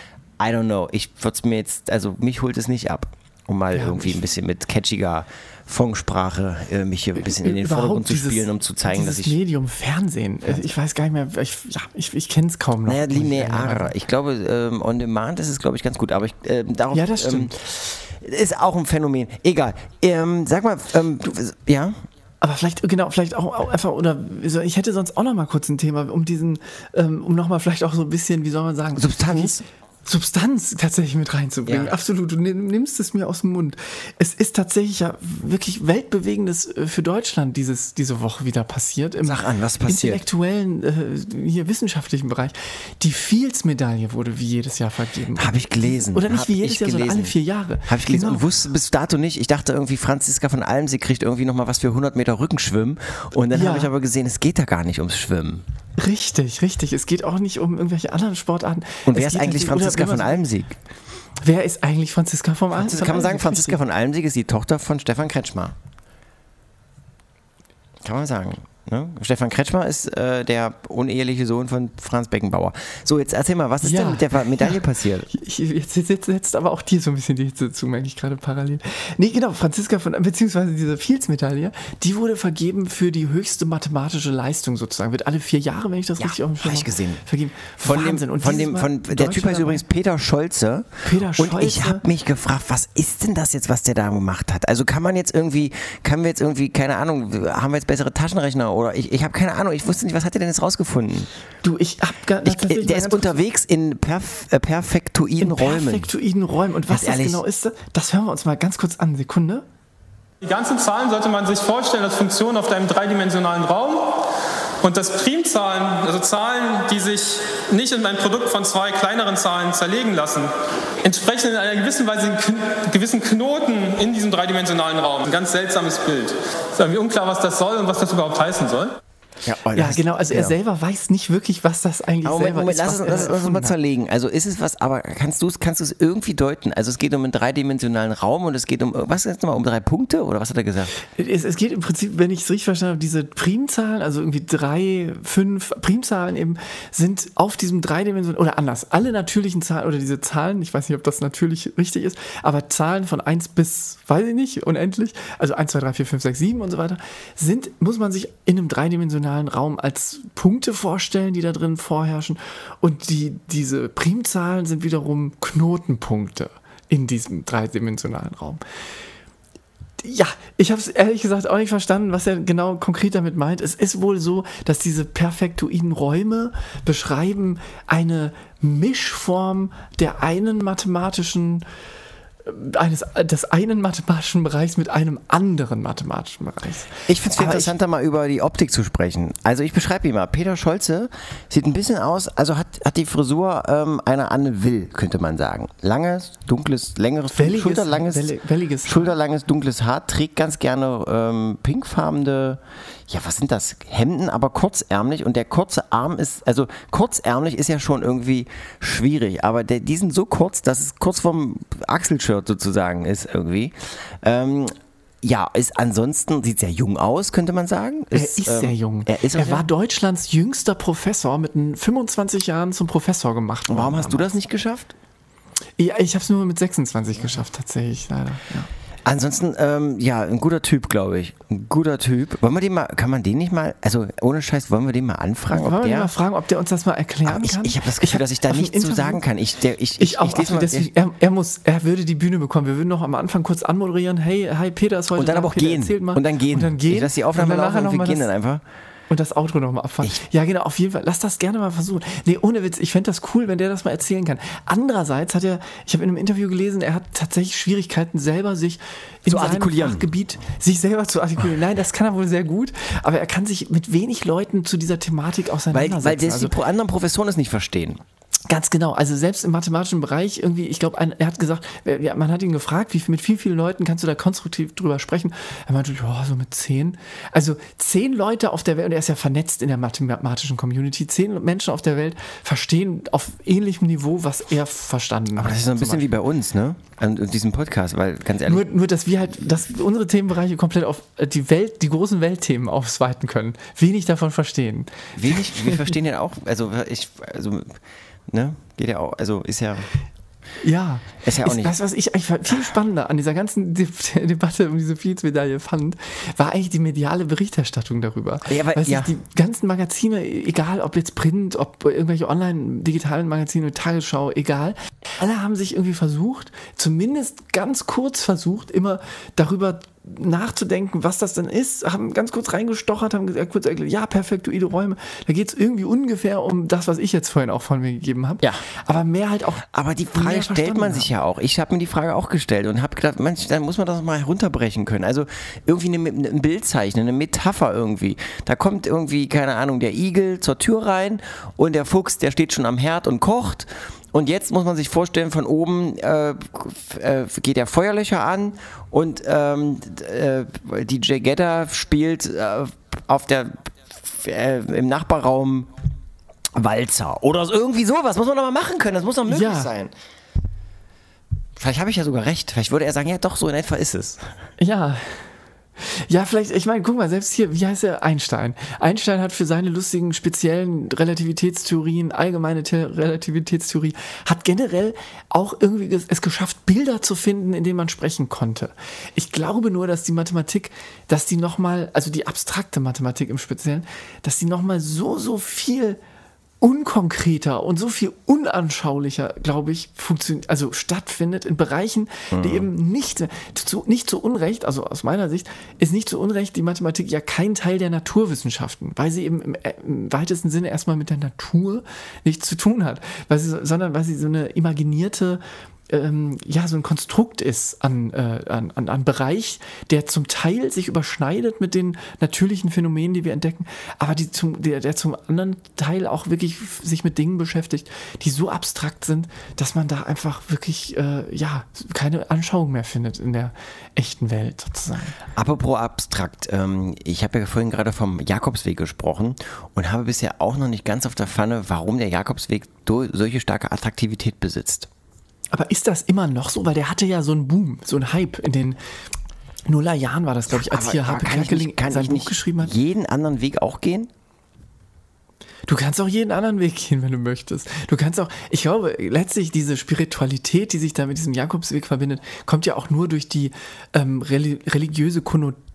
I don't know, ich würde es mir jetzt, also mich holt es nicht ab, um mal ja, irgendwie ein bisschen mit catchiger Funksprache äh, mich hier ein bisschen in den Vordergrund zu spielen, um zu zeigen, dass ich. Medium Fernsehen, Fernsehen. ich weiß gar nicht mehr, ich, ja, ich, ich kenne es kaum noch. Naja, linear. Ich glaube, ähm, on demand ist es, glaube ich, ganz gut, aber ich, äh, darauf. Ja, das stimmt. Ähm, ist auch ein Phänomen. Egal. Ähm, sag mal, ähm, du, ja? Aber vielleicht, genau, vielleicht auch, auch, einfach, oder ich hätte sonst auch noch mal kurz ein Thema, um diesen, ähm, um noch mal vielleicht auch so ein bisschen, wie soll man sagen, Substanz. Substanz tatsächlich mit reinzubringen. Ja. Absolut, du nimmst es mir aus dem Mund. Es ist tatsächlich ja wirklich weltbewegendes äh, für Deutschland dieses, diese Woche wieder passiert. Im Sag an, was passiert? intellektuellen, äh, hier wissenschaftlichen Bereich. Die Fields-Medaille wurde wie jedes Jahr vergeben. Habe ich gelesen. Oder nicht Hab wie jedes Jahr, sondern alle vier Jahre. Habe ich gelesen genau. und wusste bis dato nicht. Ich dachte irgendwie, Franziska von Alm, sie kriegt irgendwie nochmal was für 100 Meter Rückenschwimmen. Und dann ja. habe ich aber gesehen, es geht da gar nicht ums Schwimmen. Richtig, richtig. Es geht auch nicht um irgendwelche anderen Sportarten. Und wer es ist eigentlich Franziska von Almsieg? Wer ist eigentlich Franziska von Almsieg? Kann man sagen, Franziska von Almsieg ist die Tochter von Stefan Kretschmer. Kann man sagen. Ne? Stefan Kretschmer ist äh, der uneheliche Sohn von Franz Beckenbauer. So, jetzt erzähl mal, was ist ja, denn mit der Medaille ja. passiert? Ich, jetzt, jetzt, jetzt aber auch dir so ein bisschen die Hitze zu, merke ich gerade parallel. Nee, genau, Franziska von, beziehungsweise diese Fields-Medaille, die wurde vergeben für die höchste mathematische Leistung sozusagen. Wird alle vier Jahre, wenn ich das ja, richtig auf dem Schirm habe. gesehen. Vergeben. Von Wahnsinn. dem, von dem, von, der Typ heißt übrigens Peter Scholze. Peter Scholze. Und ich habe mich gefragt, was ist denn das jetzt, was der da gemacht hat? Also kann man jetzt irgendwie, kann wir jetzt irgendwie, keine Ahnung, haben wir jetzt bessere Taschenrechner oder ich, ich habe keine Ahnung, ich wusste nicht, was hat er denn jetzt rausgefunden? Du, ich hab gar nicht. Der ist unterwegs in perf äh, perfektoiden in Räumen. Perfektoiden Räumen. Und was das genau ist, das hören wir uns mal ganz kurz an. Sekunde. Die ganzen Zahlen sollte man sich vorstellen als Funktion auf einem dreidimensionalen Raum. Und das Primzahlen, also Zahlen, die sich nicht in ein Produkt von zwei kleineren Zahlen zerlegen lassen, entsprechen in einer gewissen Weise gewissen Knoten in diesem dreidimensionalen Raum. Ein ganz seltsames Bild. Es ist irgendwie unklar, was das soll und was das überhaupt heißen soll. Ja, oh, ja genau. Also er selber weiß nicht wirklich, was das eigentlich aber selber Moment, ist. Lass, lass, lass uns mal zerlegen. Also ist es was, aber kannst du es kannst irgendwie deuten? Also es geht um einen dreidimensionalen Raum und es geht um, was ist nochmal, um drei Punkte oder was hat er gesagt? Es, es geht im Prinzip, wenn ich es richtig verstanden habe, diese Primzahlen, also irgendwie drei, fünf Primzahlen eben, sind auf diesem dreidimensionalen, oder anders, alle natürlichen Zahlen oder diese Zahlen, ich weiß nicht, ob das natürlich richtig ist, aber Zahlen von 1 bis, weiß ich nicht, unendlich, also 1, 2, 3, 4, 5, 6, 7 und so weiter, sind, muss man sich in einem dreidimensionalen dreidimensionalen Raum als Punkte vorstellen, die da drin vorherrschen. Und die, diese Primzahlen sind wiederum Knotenpunkte in diesem dreidimensionalen Raum. Ja, ich habe es ehrlich gesagt auch nicht verstanden, was er genau konkret damit meint. Es ist wohl so, dass diese perfektoiden Räume beschreiben eine Mischform der einen mathematischen eines, des einen mathematischen Bereichs mit einem anderen mathematischen Bereich. Ich finde es viel interessanter, mal über die Optik zu sprechen. Also ich beschreibe ihn mal. Peter Scholze sieht ein bisschen aus, also hat, hat die Frisur ähm, einer Anne Will, könnte man sagen. Langes, dunkles, längeres, welliges, schulterlanges, welliges, schulterlanges, dunkles Haar, trägt ganz gerne ähm, pinkfarbene ja, was sind das? Hemden, aber kurzärmlich und der kurze Arm ist, also kurzärmlich ist ja schon irgendwie schwierig, aber der, die sind so kurz, dass es kurz vorm Achselshirt sozusagen ist irgendwie. Ähm, ja, ist ansonsten sieht sehr jung aus, könnte man sagen. Ist, er ist ähm, sehr jung. Er, ist er war Deutschlands jüngster Professor mit 25 Jahren zum Professor gemacht. Und warum hast damals. du das nicht geschafft? Ja, ich habe es nur mit 26 geschafft, tatsächlich, leider. Ja. Ansonsten, ähm, ja, ein guter Typ, glaube ich. Ein guter Typ. Wollen wir den mal, kann man den nicht mal, also ohne Scheiß, wollen wir den mal anfragen? Wollen ob wir der, mal fragen, ob der uns das mal erklären ich, kann? Ich habe das Gefühl, ich dass ich da nichts zu sagen kann. Ich, der, ich, ich, auch, ich mal, deswegen, er, er, muss, er würde die Bühne bekommen. Wir würden noch am Anfang kurz anmoderieren. Hey, hi, Peter ist heute Und dann da. aber auch Peter, gehen. Und dann gehen. Und dann gehen. Lasse die Aufnahme laufen und wir gehen dann einfach. Und das Outro nochmal abfahren. Ja, genau, auf jeden Fall. Lass das gerne mal versuchen. Nee, ohne Witz, ich fände das cool, wenn der das mal erzählen kann. Andererseits hat er, ich habe in einem Interview gelesen, er hat tatsächlich Schwierigkeiten, selber sich in Zu seinem. Fachgebiet, sich selber zu artikulieren. Nein, das kann er wohl sehr gut, aber er kann sich mit wenig Leuten zu dieser Thematik Weil, auseinandersetzen. weil das Also- die anderen Professoren es nicht verstehen. Ganz genau. Also selbst im mathematischen Bereich irgendwie, ich glaube, er hat gesagt, äh, man hat ihn gefragt, wie mit wie vielen Leuten kannst du da konstruktiv drüber sprechen? Er meinte, ja, so mit zehn. Also zehn Leute auf der Welt, und er ist ja vernetzt in der mathematischen Community, zehn Menschen auf der Welt verstehen auf ähnlichem Niveau, was er verstanden hat. Das ist so ein bisschen wie bei uns, ne? An an diesem Podcast, weil ganz ehrlich. Nur, nur, dass wir halt, dass unsere Themenbereiche komplett auf äh, die Welt, die großen Weltthemen ausweiten können. Wenig davon verstehen. Wenig, wir verstehen ja auch, also ich, also, ne, geht ja auch, also ist ja, Ja. Ist ja auch nicht- Weißt du, was ich eigentlich viel spannender an dieser ganzen De Debatte um diese Fields-Medaille fand, war eigentlich die mediale Berichterstattung darüber. Ja, du, ja. die ganzen Magazine, egal ob jetzt Print, ob irgendwelche online digitalen Magazine, Tagesschau, egal, alle haben sich irgendwie versucht, zumindest ganz kurz versucht, immer darüber nachzudenken, was das denn ist, haben ganz kurz reingestochert, haben gesagt, kurz erklärt, ja, perfektoide Räume, da geht es irgendwie ungefähr um das, was ich jetzt vorhin auch von mir gegeben habe. Ja. Aber mehr halt auch. aber die Frage stellt man sich ja auch. Ich habe mir die Frage auch gestellt und habe gedacht, Mensch, dann muss man das mal herunterbrechen können. Also irgendwie eine, ein Bild zeichnen, eine Metapher irgendwie. Da kommt irgendwie, keine Ahnung, der Igel zur Tür rein und der Fuchs, der steht schon am Herd und kocht. Und jetzt muss man sich vorstellen, von oben äh, äh, geht der Feuerlöcher an und ähm, äh, DJ Gedda spielt äh, auf der äh, im Nachbarraum Walzer oder irgendwie sowas. Muss man doch mal machen können. Das muss doch möglich Ja. sein. Vielleicht habe ich ja sogar recht. Vielleicht würde er sagen, ja doch, so in etwa ist es. Ja. Ja, vielleicht, ich meine, guck mal, selbst hier, wie heißt er? Einstein. Einstein hat für seine lustigen, speziellen Relativitätstheorien, allgemeine The Relativitätstheorie, hat generell auch irgendwie es geschafft, Bilder zu finden, in denen man sprechen konnte. Ich glaube nur, dass die Mathematik, dass die nochmal, also die abstrakte Mathematik im Speziellen, dass die nochmal so, so viel unkonkreter und so viel unanschaulicher, glaube ich, funktioniert, also stattfindet in Bereichen, die eben nicht zu, nicht zu Unrecht, also aus meiner Sicht, ist nicht zu Unrecht die Mathematik ja kein Teil der Naturwissenschaften, weil sie eben im, äh, im weitesten Sinne erstmal mit der Natur nichts zu tun hat, weil sie, so- sondern weil sie so eine imaginierte ähm, ja, so ein Konstrukt ist an, äh, an, an, an Bereich, der zum Teil sich überschneidet mit den natürlichen Phänomenen, die wir entdecken, aber die zum, der, der zum anderen Teil auch wirklich sich mit Dingen beschäftigt, die so abstrakt sind, dass man da einfach wirklich äh, ja, keine Anschauung mehr findet in der echten Welt sozusagen. Apropos abstrakt, ähm, ich habe ja vorhin gerade vom Jakobsweg gesprochen und habe bisher auch noch nicht ganz auf der Pfanne, warum der Jakobsweg solche starke Attraktivität besitzt. Aber ist das immer noch so? Weil der hatte ja so einen Boom, so einen Hype in den Nullerjahren war das, glaube ich, als hier Harpe Kerkeling sein Buch geschrieben hat. jeden anderen Weg auch gehen? Du kannst auch jeden anderen Weg gehen, wenn du möchtest. Du kannst auch, ich glaube, letztlich diese Spiritualität, die sich da mit diesem Jakobsweg verbindet, kommt ja auch nur durch die ähm, reli religiöse Konnotation,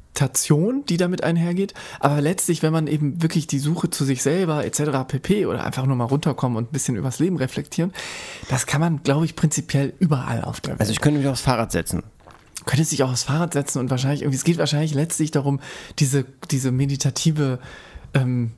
die damit einhergeht. Aber letztlich, wenn man eben wirklich die Suche zu sich selber etc. pp. oder einfach nur mal runterkommen und ein bisschen übers Leben reflektieren, das kann man, glaube ich, prinzipiell überall auf der Welt. Also ich könnte mich aufs Fahrrad setzen. könnte sich auch aufs Fahrrad setzen und wahrscheinlich irgendwie, es geht wahrscheinlich letztlich darum, diese, diese meditative, ähm,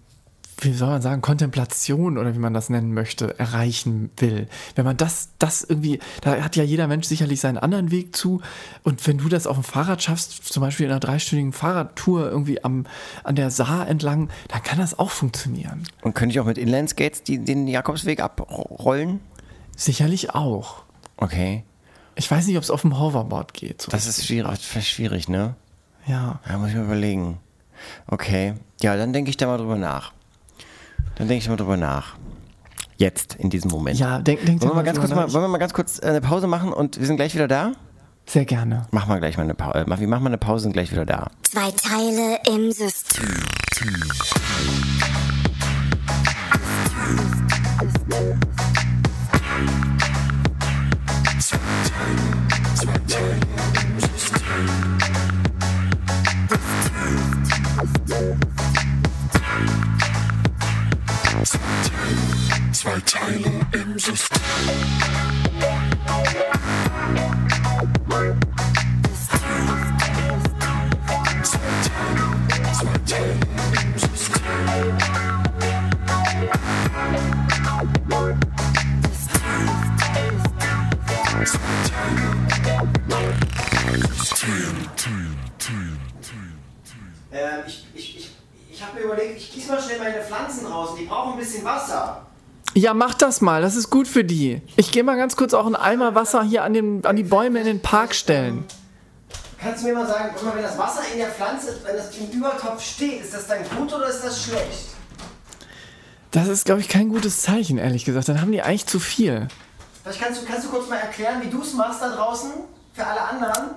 wie soll man sagen, Kontemplation oder wie man das nennen möchte, erreichen will. Wenn man das, das irgendwie, da hat ja jeder Mensch sicherlich seinen anderen Weg zu. Und wenn du das auf dem Fahrrad schaffst, zum Beispiel in einer dreistündigen Fahrradtour irgendwie am, an der Saar entlang, dann kann das auch funktionieren. Und könnte ich auch mit Inlineskates die, den Jakobsweg abrollen? Sicherlich auch. Okay. Ich weiß nicht, ob es auf dem Hoverboard geht. So Das ist schwierig, schwierig, ne? ja. Ja, muss ich mal überlegen. Okay. Ja, dann denke ich da mal drüber nach. Dann denke ich mal drüber nach. Jetzt, in diesem Moment. Ja, denk, denk wollen, wir mal ganz drüber kurz mal, nach. wollen wir mal ganz kurz äh, eine Pause machen und wir sind gleich wieder da? Sehr gerne. Machen wir gleich mal eine Pause. Wir machen mal eine Pause und sind gleich wieder da. Zwei Teile im System. zwei Teile im System. Ähm, ich ich, ich, ich habe mir überlegt, ich gieße mal schnell meine Pflanzen raus die brauchen ein bisschen Wasser. Ja, mach das mal, das ist gut für die. Ich gehe mal ganz kurz auch einen Eimer Wasser hier an, den, an die Bäume in den Park stellen. Kannst du mir mal sagen, guck mal, wenn das Wasser in der Pflanze, wenn das im Übertopf steht, ist das dann gut oder ist das schlecht? Das ist, glaube ich, kein gutes Zeichen, ehrlich gesagt. Dann haben die eigentlich zu viel. Vielleicht kannst du, kannst du kurz mal erklären, wie du es machst da draußen für alle anderen?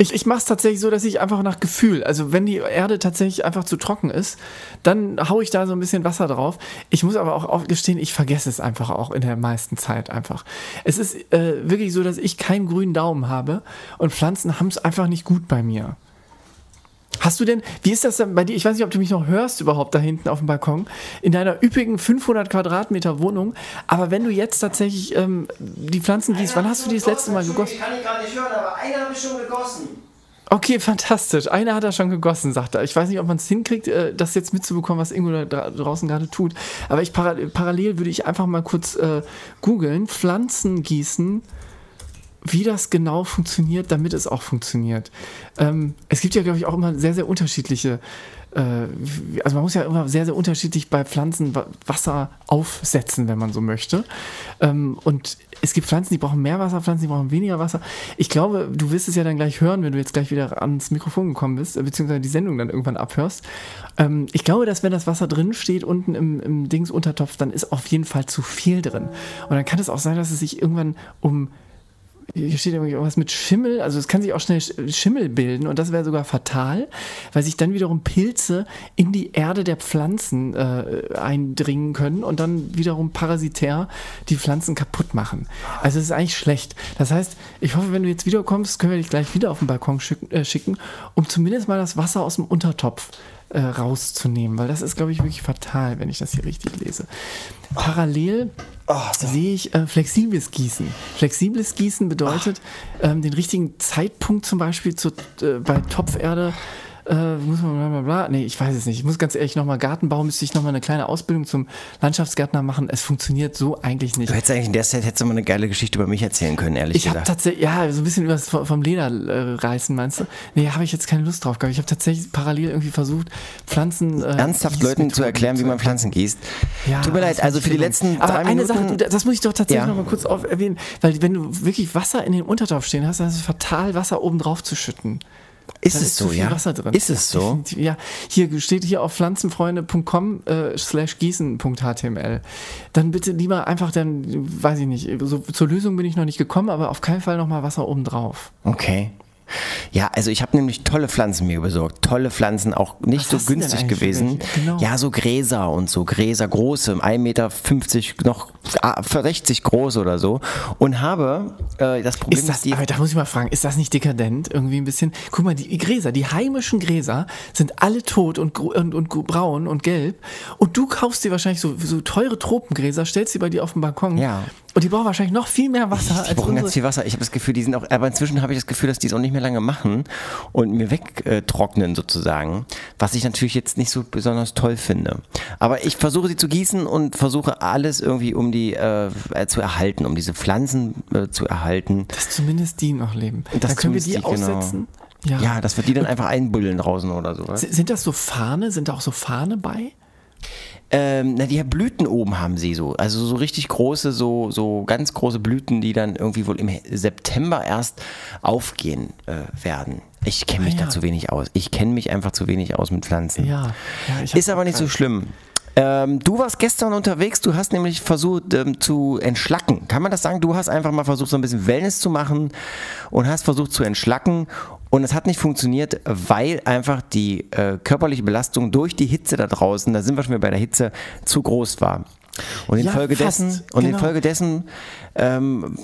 Ich, ich mache es tatsächlich so, dass ich einfach nach Gefühl, also wenn die Erde tatsächlich einfach zu trocken ist, dann haue ich da so ein bisschen Wasser drauf. Ich muss aber auch gestehen, ich vergesse es einfach auch in der meisten Zeit einfach. Es ist äh, wirklich so, dass ich keinen grünen Daumen habe und Pflanzen haben es einfach nicht gut bei mir. Hast du denn, wie ist das denn bei dir? Ich weiß nicht, ob du mich noch hörst überhaupt da hinten auf dem Balkon, in deiner üppigen 500 Quadratmeter Wohnung. Aber wenn du jetzt tatsächlich ähm, die Pflanzen gießt, wann hast du die das letzte Mal gegossen? Ich kann die gerade nicht hören, aber eine habe ich schon gegossen. Okay, fantastisch. Einer hat er schon gegossen, sagt er. Ich weiß nicht, ob man es hinkriegt, äh, das jetzt mitzubekommen, was Ingo da dra- draußen gerade tut. Aber ich para parallel würde ich einfach mal kurz äh, googeln, Pflanzen gießen, wie das genau funktioniert, damit es auch funktioniert. Ähm, es gibt ja, glaube ich, auch immer sehr, sehr unterschiedliche, äh, also man muss ja immer sehr, sehr unterschiedlich bei Pflanzen Wa- Wasser aufsetzen, wenn man so möchte. Ähm, und es gibt Pflanzen, die brauchen mehr Wasser, Pflanzen, die brauchen weniger Wasser. Ich glaube, du wirst es ja dann gleich hören, wenn du jetzt gleich wieder ans Mikrofon gekommen bist, beziehungsweise die Sendung dann irgendwann abhörst. Ähm, ich glaube, dass wenn das Wasser drin steht, unten im, im Dingsuntertopf, dann ist auf jeden Fall zu viel drin. Und dann kann es auch sein, dass es sich irgendwann um hier steht irgendwas mit Schimmel, also es kann sich auch schnell Sch- Schimmel bilden und das wäre sogar fatal, weil sich dann wiederum Pilze in die Erde der Pflanzen äh, eindringen können und dann wiederum parasitär die Pflanzen kaputt machen. Also es ist eigentlich schlecht. Das heißt, ich hoffe, wenn du jetzt wiederkommst, können wir dich gleich wieder auf den Balkon schicken, äh, schicken um zumindest mal das Wasser aus dem Untertopf äh, rauszunehmen, weil das ist, glaube ich, wirklich fatal, wenn ich das hier richtig lese. Parallel sehe ich äh, flexibles Gießen. Flexibles Gießen bedeutet, ähm, den richtigen Zeitpunkt zum Beispiel zu, äh, bei Topferde äh, muss man bla bla bla. Nee, ich weiß es nicht. Ich muss ganz ehrlich nochmal Gartenbau, müsste ich nochmal eine kleine Ausbildung zum Landschaftsgärtner machen. Es funktioniert so eigentlich nicht. Du hättest eigentlich in der Zeit hättest du mal eine geile Geschichte über mich erzählen können, ehrlich Ich habe gesagt. tatsächlich, ja, so ein bisschen übers vom Leder äh, reißen, meinst du? Nee, habe ich jetzt keine Lust drauf gehabt. Ich habe tatsächlich parallel irgendwie versucht, Pflanzen. Äh, Ernsthaft Leuten zu erklären, wie man Pflanzen gießt. Ja, Tut mir leid, also für die ich letzten. Aber drei eine. Sache, das muss ich doch tatsächlich Ja. noch mal kurz auf erwähnen, weil wenn du wirklich Wasser in den Untertopf stehen hast, dann ist es fatal, Wasser oben drauf zu schütten. Ist Da es zu so, viel ja? Wasser drin. Ist es so? Ja, hier steht hier auf pflanzenfreunde.com äh, slash gießen.html. Dann bitte lieber einfach dann, weiß ich nicht, so, zur Lösung bin ich noch nicht gekommen, aber auf keinen Fall nochmal Wasser oben drauf. Okay. Ja, also ich habe nämlich tolle Pflanzen mir besorgt. Tolle Pflanzen, auch nicht Was so günstig gewesen. Genau. Ja, so Gräser und so Gräser, große, 1,50 Meter, noch ah, 60 groß oder so. Und habe, äh, das Problem Ist das, die, aber da muss ich mal fragen, ist das nicht dekadent irgendwie ein bisschen? Guck mal, die Gräser, die heimischen Gräser sind alle tot und, und, und braun und gelb und du kaufst dir wahrscheinlich so, so teure Tropengräser, stellst sie bei dir auf den Balkon Ja. Und die brauchen wahrscheinlich noch viel mehr Wasser die als brauchen ganz viel Wasser. Ich habe das Gefühl, die sind auch, aber inzwischen habe ich das Gefühl, dass die es auch nicht mehr lange machen und mir wegtrocknen sozusagen, was ich natürlich jetzt nicht so besonders toll finde. Aber ich versuche sie zu gießen und versuche alles irgendwie, um die äh, zu erhalten, um diese Pflanzen äh, zu erhalten. dass zumindest die noch leben. Das Dann können wir die die, genau. aussetzen. Ja, dass wir die dann einfach einbuddeln draußen oder so. Was? S- Sind das so Fahne? Sind da auch so Fahne bei? Ähm, na, die Blüten oben haben sie so. Also so richtig große, so, so ganz große Blüten, die dann irgendwie wohl im September erst aufgehen äh, werden. Ich kenne mich Ah, ja. da zu wenig aus. Ich kenne mich einfach zu wenig aus mit Pflanzen. Ja. ja Ist aber nicht so schlimm. Ähm, du warst gestern unterwegs, du hast nämlich versucht ähm, zu entschlacken. Kann man das sagen? Du hast einfach mal versucht, so ein bisschen Wellness zu machen und hast versucht zu entschlacken. Und es hat nicht funktioniert, weil einfach die äh, körperliche Belastung durch die Hitze da draußen, da sind wir schon wieder bei der Hitze, zu groß war. Und Ja, infolgedessen, fast, und genau. infolgedessen ähm,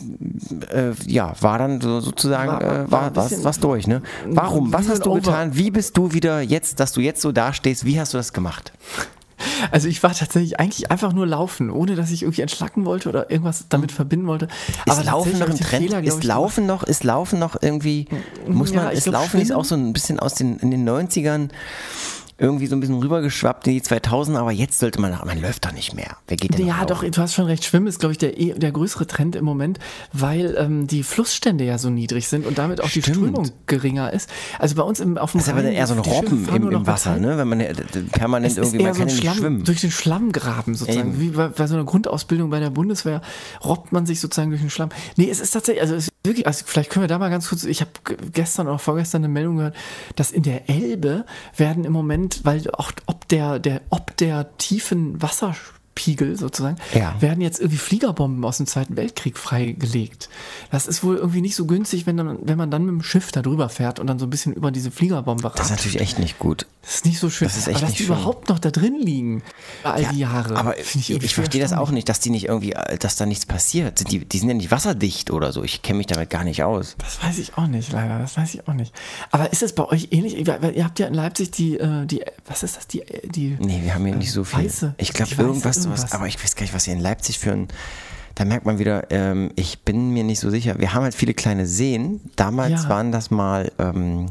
äh, ja, war dann so, sozusagen War- äh, war war was, was durch. Ne? Warum? Was hast du getan? Wie bist du wieder jetzt, dass du jetzt so dastehst? Wie hast du das gemacht? Also ich war tatsächlich eigentlich einfach nur laufen, ohne dass ich irgendwie entschlacken wollte oder irgendwas damit verbinden wollte. Ist Laufen noch im Trend? Fehler, ist Laufen noch, ist Laufen noch irgendwie, muss Ja, man, ich ist glaub, Laufen Schwimmen- auch so ein bisschen aus den, in den 90ern irgendwie so ein bisschen rübergeschwappt in die 2000, aber jetzt sollte man, man läuft doch nicht mehr. Wer geht denn Ja, doch, laufen? du hast schon recht. Schwimmen ist, glaube ich, der, eh- der größere Trend im Moment, weil ähm, die Flussstände ja so niedrig sind und damit auch die Stimmt. Strömung geringer ist. Also bei uns im, auf dem Das ist aber Rhein, eher so ein die Robben im, im Wasser, ne? Wenn man äh, permanent Es irgendwie, man so kann ein ja nicht Schlamm, schwimmen. durch den Schlammgraben sozusagen. Eben. Wie bei, bei so einer Grundausbildung bei der Bundeswehr robbt man sich sozusagen durch den Schlamm. Nee, es ist tatsächlich, also es wirklich, also vielleicht können wir da mal ganz kurz, ich habe gestern oder vorgestern eine Meldung gehört, dass in der Elbe werden im Moment, weil auch ob der, der, ob der tiefen Wasserspiegel sozusagen, Ja. werden jetzt irgendwie Fliegerbomben aus dem Zweiten Weltkrieg freigelegt. Das ist wohl irgendwie nicht so günstig, wenn, dann, wenn man dann mit dem Schiff da drüber fährt und dann so ein bisschen über diese Fliegerbombe Das ist natürlich echt nicht gut. Das ist nicht so schön. Das ist echt aber dass die schön. überhaupt noch da drin liegen, all die Jahre. Aber ich, ich verstehe das auch nicht, dass die nicht irgendwie, äh, dass da nichts passiert. Sind Die, die sind ja nicht wasserdicht oder so. Ich kenne mich damit gar nicht aus. Das weiß ich auch nicht, leider. Das weiß ich auch nicht. Aber ist es bei euch ähnlich? Ihr habt ja in Leipzig die, äh, die was ist das? Die, die Nee, wir haben hier nicht so viel. Äh, Weiße. Ich glaube irgendwas, irgendwas. Was, aber ich weiß gar nicht, was hier in Leipzig für ein. Da merkt man wieder, ähm, ich bin mir nicht so sicher. Wir haben halt viele kleine Seen. Damals Ja. waren das mal ähm,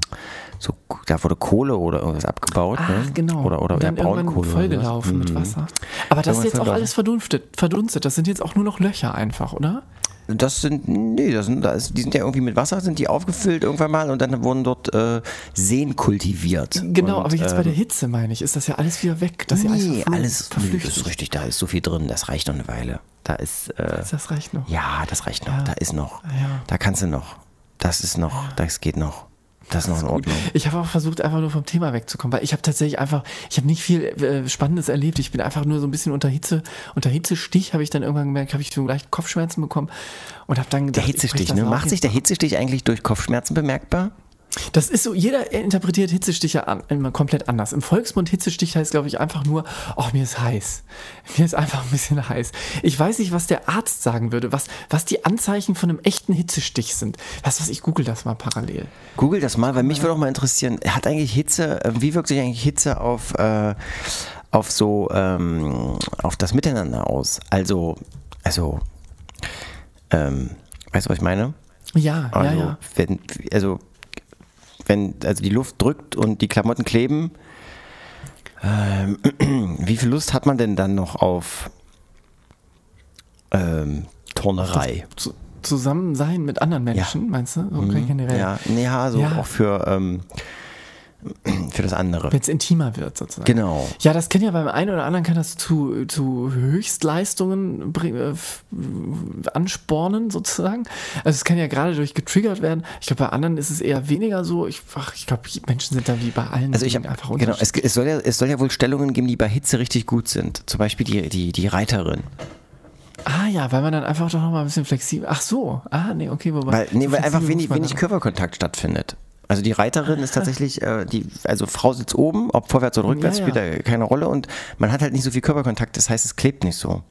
so, da wurde Kohle oder irgendwas abgebaut. Ach, ne? genau. Oder, oder und ja, dann irgendwann Braunkohle. vollgelaufen sowas. mit Mhm. Wasser. Aber das ist Irgendwann jetzt auch alles verdunstet, verdunstet. Das sind jetzt auch nur noch Löcher einfach, oder? Das sind, nee, das sind, das, die sind ja irgendwie mit Wasser, sind die aufgefüllt irgendwann mal und dann wurden dort äh, Seen kultiviert. Genau, und, aber jetzt bei ähm, der Hitze, meine ich, ist das ja alles wieder weg. Alles, Nee, alles, das verflüchtigt. ist richtig, da ist so viel drin, das reicht noch eine Weile. Da ist, äh, Das reicht noch. ja, das reicht noch, Ja. da ist noch. Ja. Da kannst du noch. Das ist noch, das geht noch. Das ist noch in Ordnung. Ich habe auch versucht, einfach nur vom Thema wegzukommen, weil ich habe tatsächlich einfach, ich habe nicht viel äh, Spannendes erlebt. Ich bin einfach nur so ein bisschen unter Hitze, unter Hitzestich habe ich dann irgendwann gemerkt, habe ich so leicht Kopfschmerzen bekommen und habe dann Der gedacht, brech Hitzestich, ne? Macht sich der. Hitzestich eigentlich durch Kopfschmerzen bemerkbar? Das ist so, jeder interpretiert Hitzestiche an, immer komplett anders. Im Volksmund Hitzestich heißt, glaube ich, einfach nur, oh, mir ist heiß. Mir ist einfach ein bisschen heiß. Ich weiß nicht, was der Arzt sagen würde, was, was die Anzeichen von einem echten Hitzestich sind. Du was, ich google das mal parallel. Google das mal, weil mich würde auch mal interessieren, hat eigentlich Hitze, äh, wie wirkt sich eigentlich Hitze auf, äh, auf so, ähm, auf das Miteinander aus? Also, also, ähm, weißt du, was ich meine? Ja, Also, ja, ja. Wenn, also, wenn also die Luft drückt und die Klamotten kleben, ähm, wie viel Lust hat man denn dann noch auf ähm, Turnerei? Zu, zusammen sein mit anderen Menschen, meinst du? Generell. Mhm. Ja, nee, ja, so Ja. auch für, ähm, für das andere. Wenn es intimer wird, sozusagen. Genau. Ja, das kann ja beim einen oder anderen kann das zu, zu Höchstleistungen äh, anspornen, sozusagen. Also es kann ja gerade durch getriggert werden. Ich glaube, bei anderen ist es eher weniger so. Ich, ach, ich glaube, Menschen sind da wie bei allen Also ich habe einfach genau, es, es, soll ja, es soll ja wohl Stellungen geben, die bei Hitze richtig gut sind. Zum Beispiel die, die, die Reiterin. Ah ja, weil man dann einfach doch noch mal ein bisschen flexibel. Ach so. Ah, nee, okay, wobei. Weil, nee, weil einfach wenig, wenig Körperkontakt stattfindet. Also die Reiterin ist tatsächlich, äh, die, also Frau sitzt oben, ob vorwärts oder rückwärts, Ja, spielt ja. da keine Rolle und man hat halt nicht so viel Körperkontakt, das heißt, es klebt nicht so.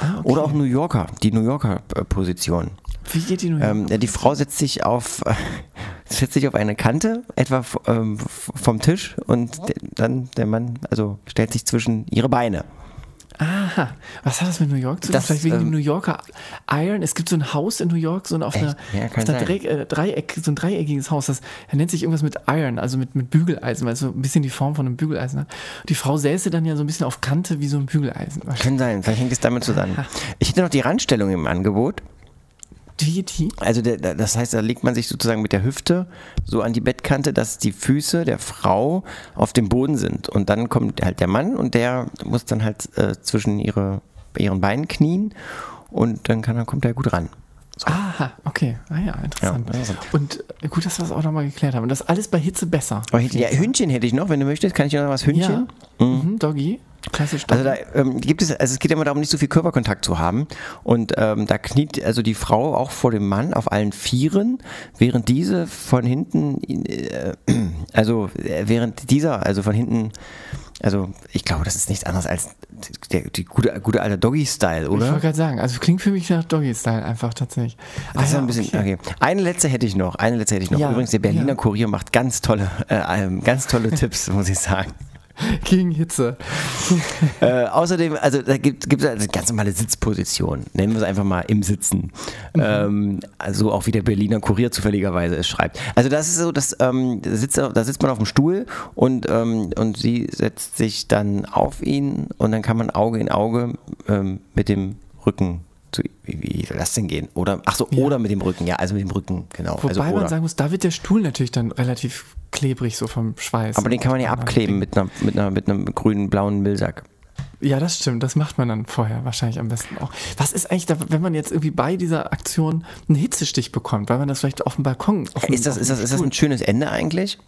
Ah, okay. Oder auch New Yorker, die New Yorker äh, Position. Wie geht die New? Ähm, ja, die Frau setzt sich auf, äh, setzt sich auf eine Kante, etwa ähm, vom Tisch und de- dann der Mann, also stellt sich zwischen ihre Beine. Aha. Was hat das mit New York zu tun? Das, Vielleicht wegen dem ähm, New Yorker Iron. Es gibt so ein Haus in New York, so ein, auf einer, Ja, auf einer. Dreieck, äh, Dreieck, so ein dreieckiges Haus. Das, das nennt sich irgendwas mit Iron, also mit, mit Bügeleisen, weil es so ein bisschen die Form von einem Bügeleisen hat. Die Frau säße dann ja so ein bisschen auf Kante wie so ein Bügeleisen. Kann sein, vielleicht hängt es damit zusammen. Ich hätte noch die Randstellung im Angebot. Wie die? Also der, das heißt, da legt man sich sozusagen mit der Hüfte so an die Bettkante, dass die Füße der Frau auf dem Boden sind. Und dann kommt halt der Mann und der muss dann halt äh, zwischen ihre, ihren Beinen knien und dann kann, dann kommt er gut ran. Aha, okay. Ah ja, interessant. Ja. Und äh, gut, dass wir das auch nochmal geklärt haben. Und das alles bei Hitze besser. Aber ja, Hündchen hätte ich noch, wenn du möchtest. Kann ich dir noch was Hündchen? Ja. Mhm, Doggy. Klassisch Also da ähm, gibt es, also es geht immer darum, nicht so viel Körperkontakt zu haben. Und ähm, da kniet also die Frau auch vor dem Mann auf allen Vieren, während diese von hinten, äh, also äh, während dieser, also von hinten, also ich glaube, das ist nichts anderes als der die gute, gute alte Doggy-Style, ich oder? wollte gerade sagen, also klingt für mich nach Doggy-Style einfach tatsächlich. Das ist Ah ja, ein bisschen, okay. okay. Eine letzte hätte ich noch, eine letzte hätte ich noch. Ja, Übrigens, der Berliner ja. Kurier macht ganz tolle, äh, ähm, ganz tolle Tipps, muss ich sagen. Gegen Hitze. Äh, außerdem, also da gibt es eine ganz normale Sitzposition. Nennen wir es einfach mal im Sitzen. Ähm, also auch wie der Berliner Kurier zufälligerweise es schreibt. Also das ist so, dass, ähm, da, sitzt, da sitzt man auf dem Stuhl und, ähm, und sie setzt sich dann auf ihn und dann kann man Auge in Auge ähm, mit dem Rücken zu, wie, wie soll das denn gehen? Oder, ach so, oder mit dem Rücken, ja, also mit dem Rücken, genau. Wobei also, man sagen muss, da wird der Stuhl natürlich dann relativ klebrig, so vom Schweiß. Aber den kann man ja abkleben mit, einer, mit, einer, mit einem grünen, blauen Müllsack. Ja, das stimmt. Das macht man dann vorher wahrscheinlich am besten auch. Was ist eigentlich, da, wenn man jetzt irgendwie bei dieser Aktion einen Hitzestich bekommt, weil man das vielleicht auf dem Balkon. Auf Ist das, ist, das, ist das ein schönes Ende eigentlich?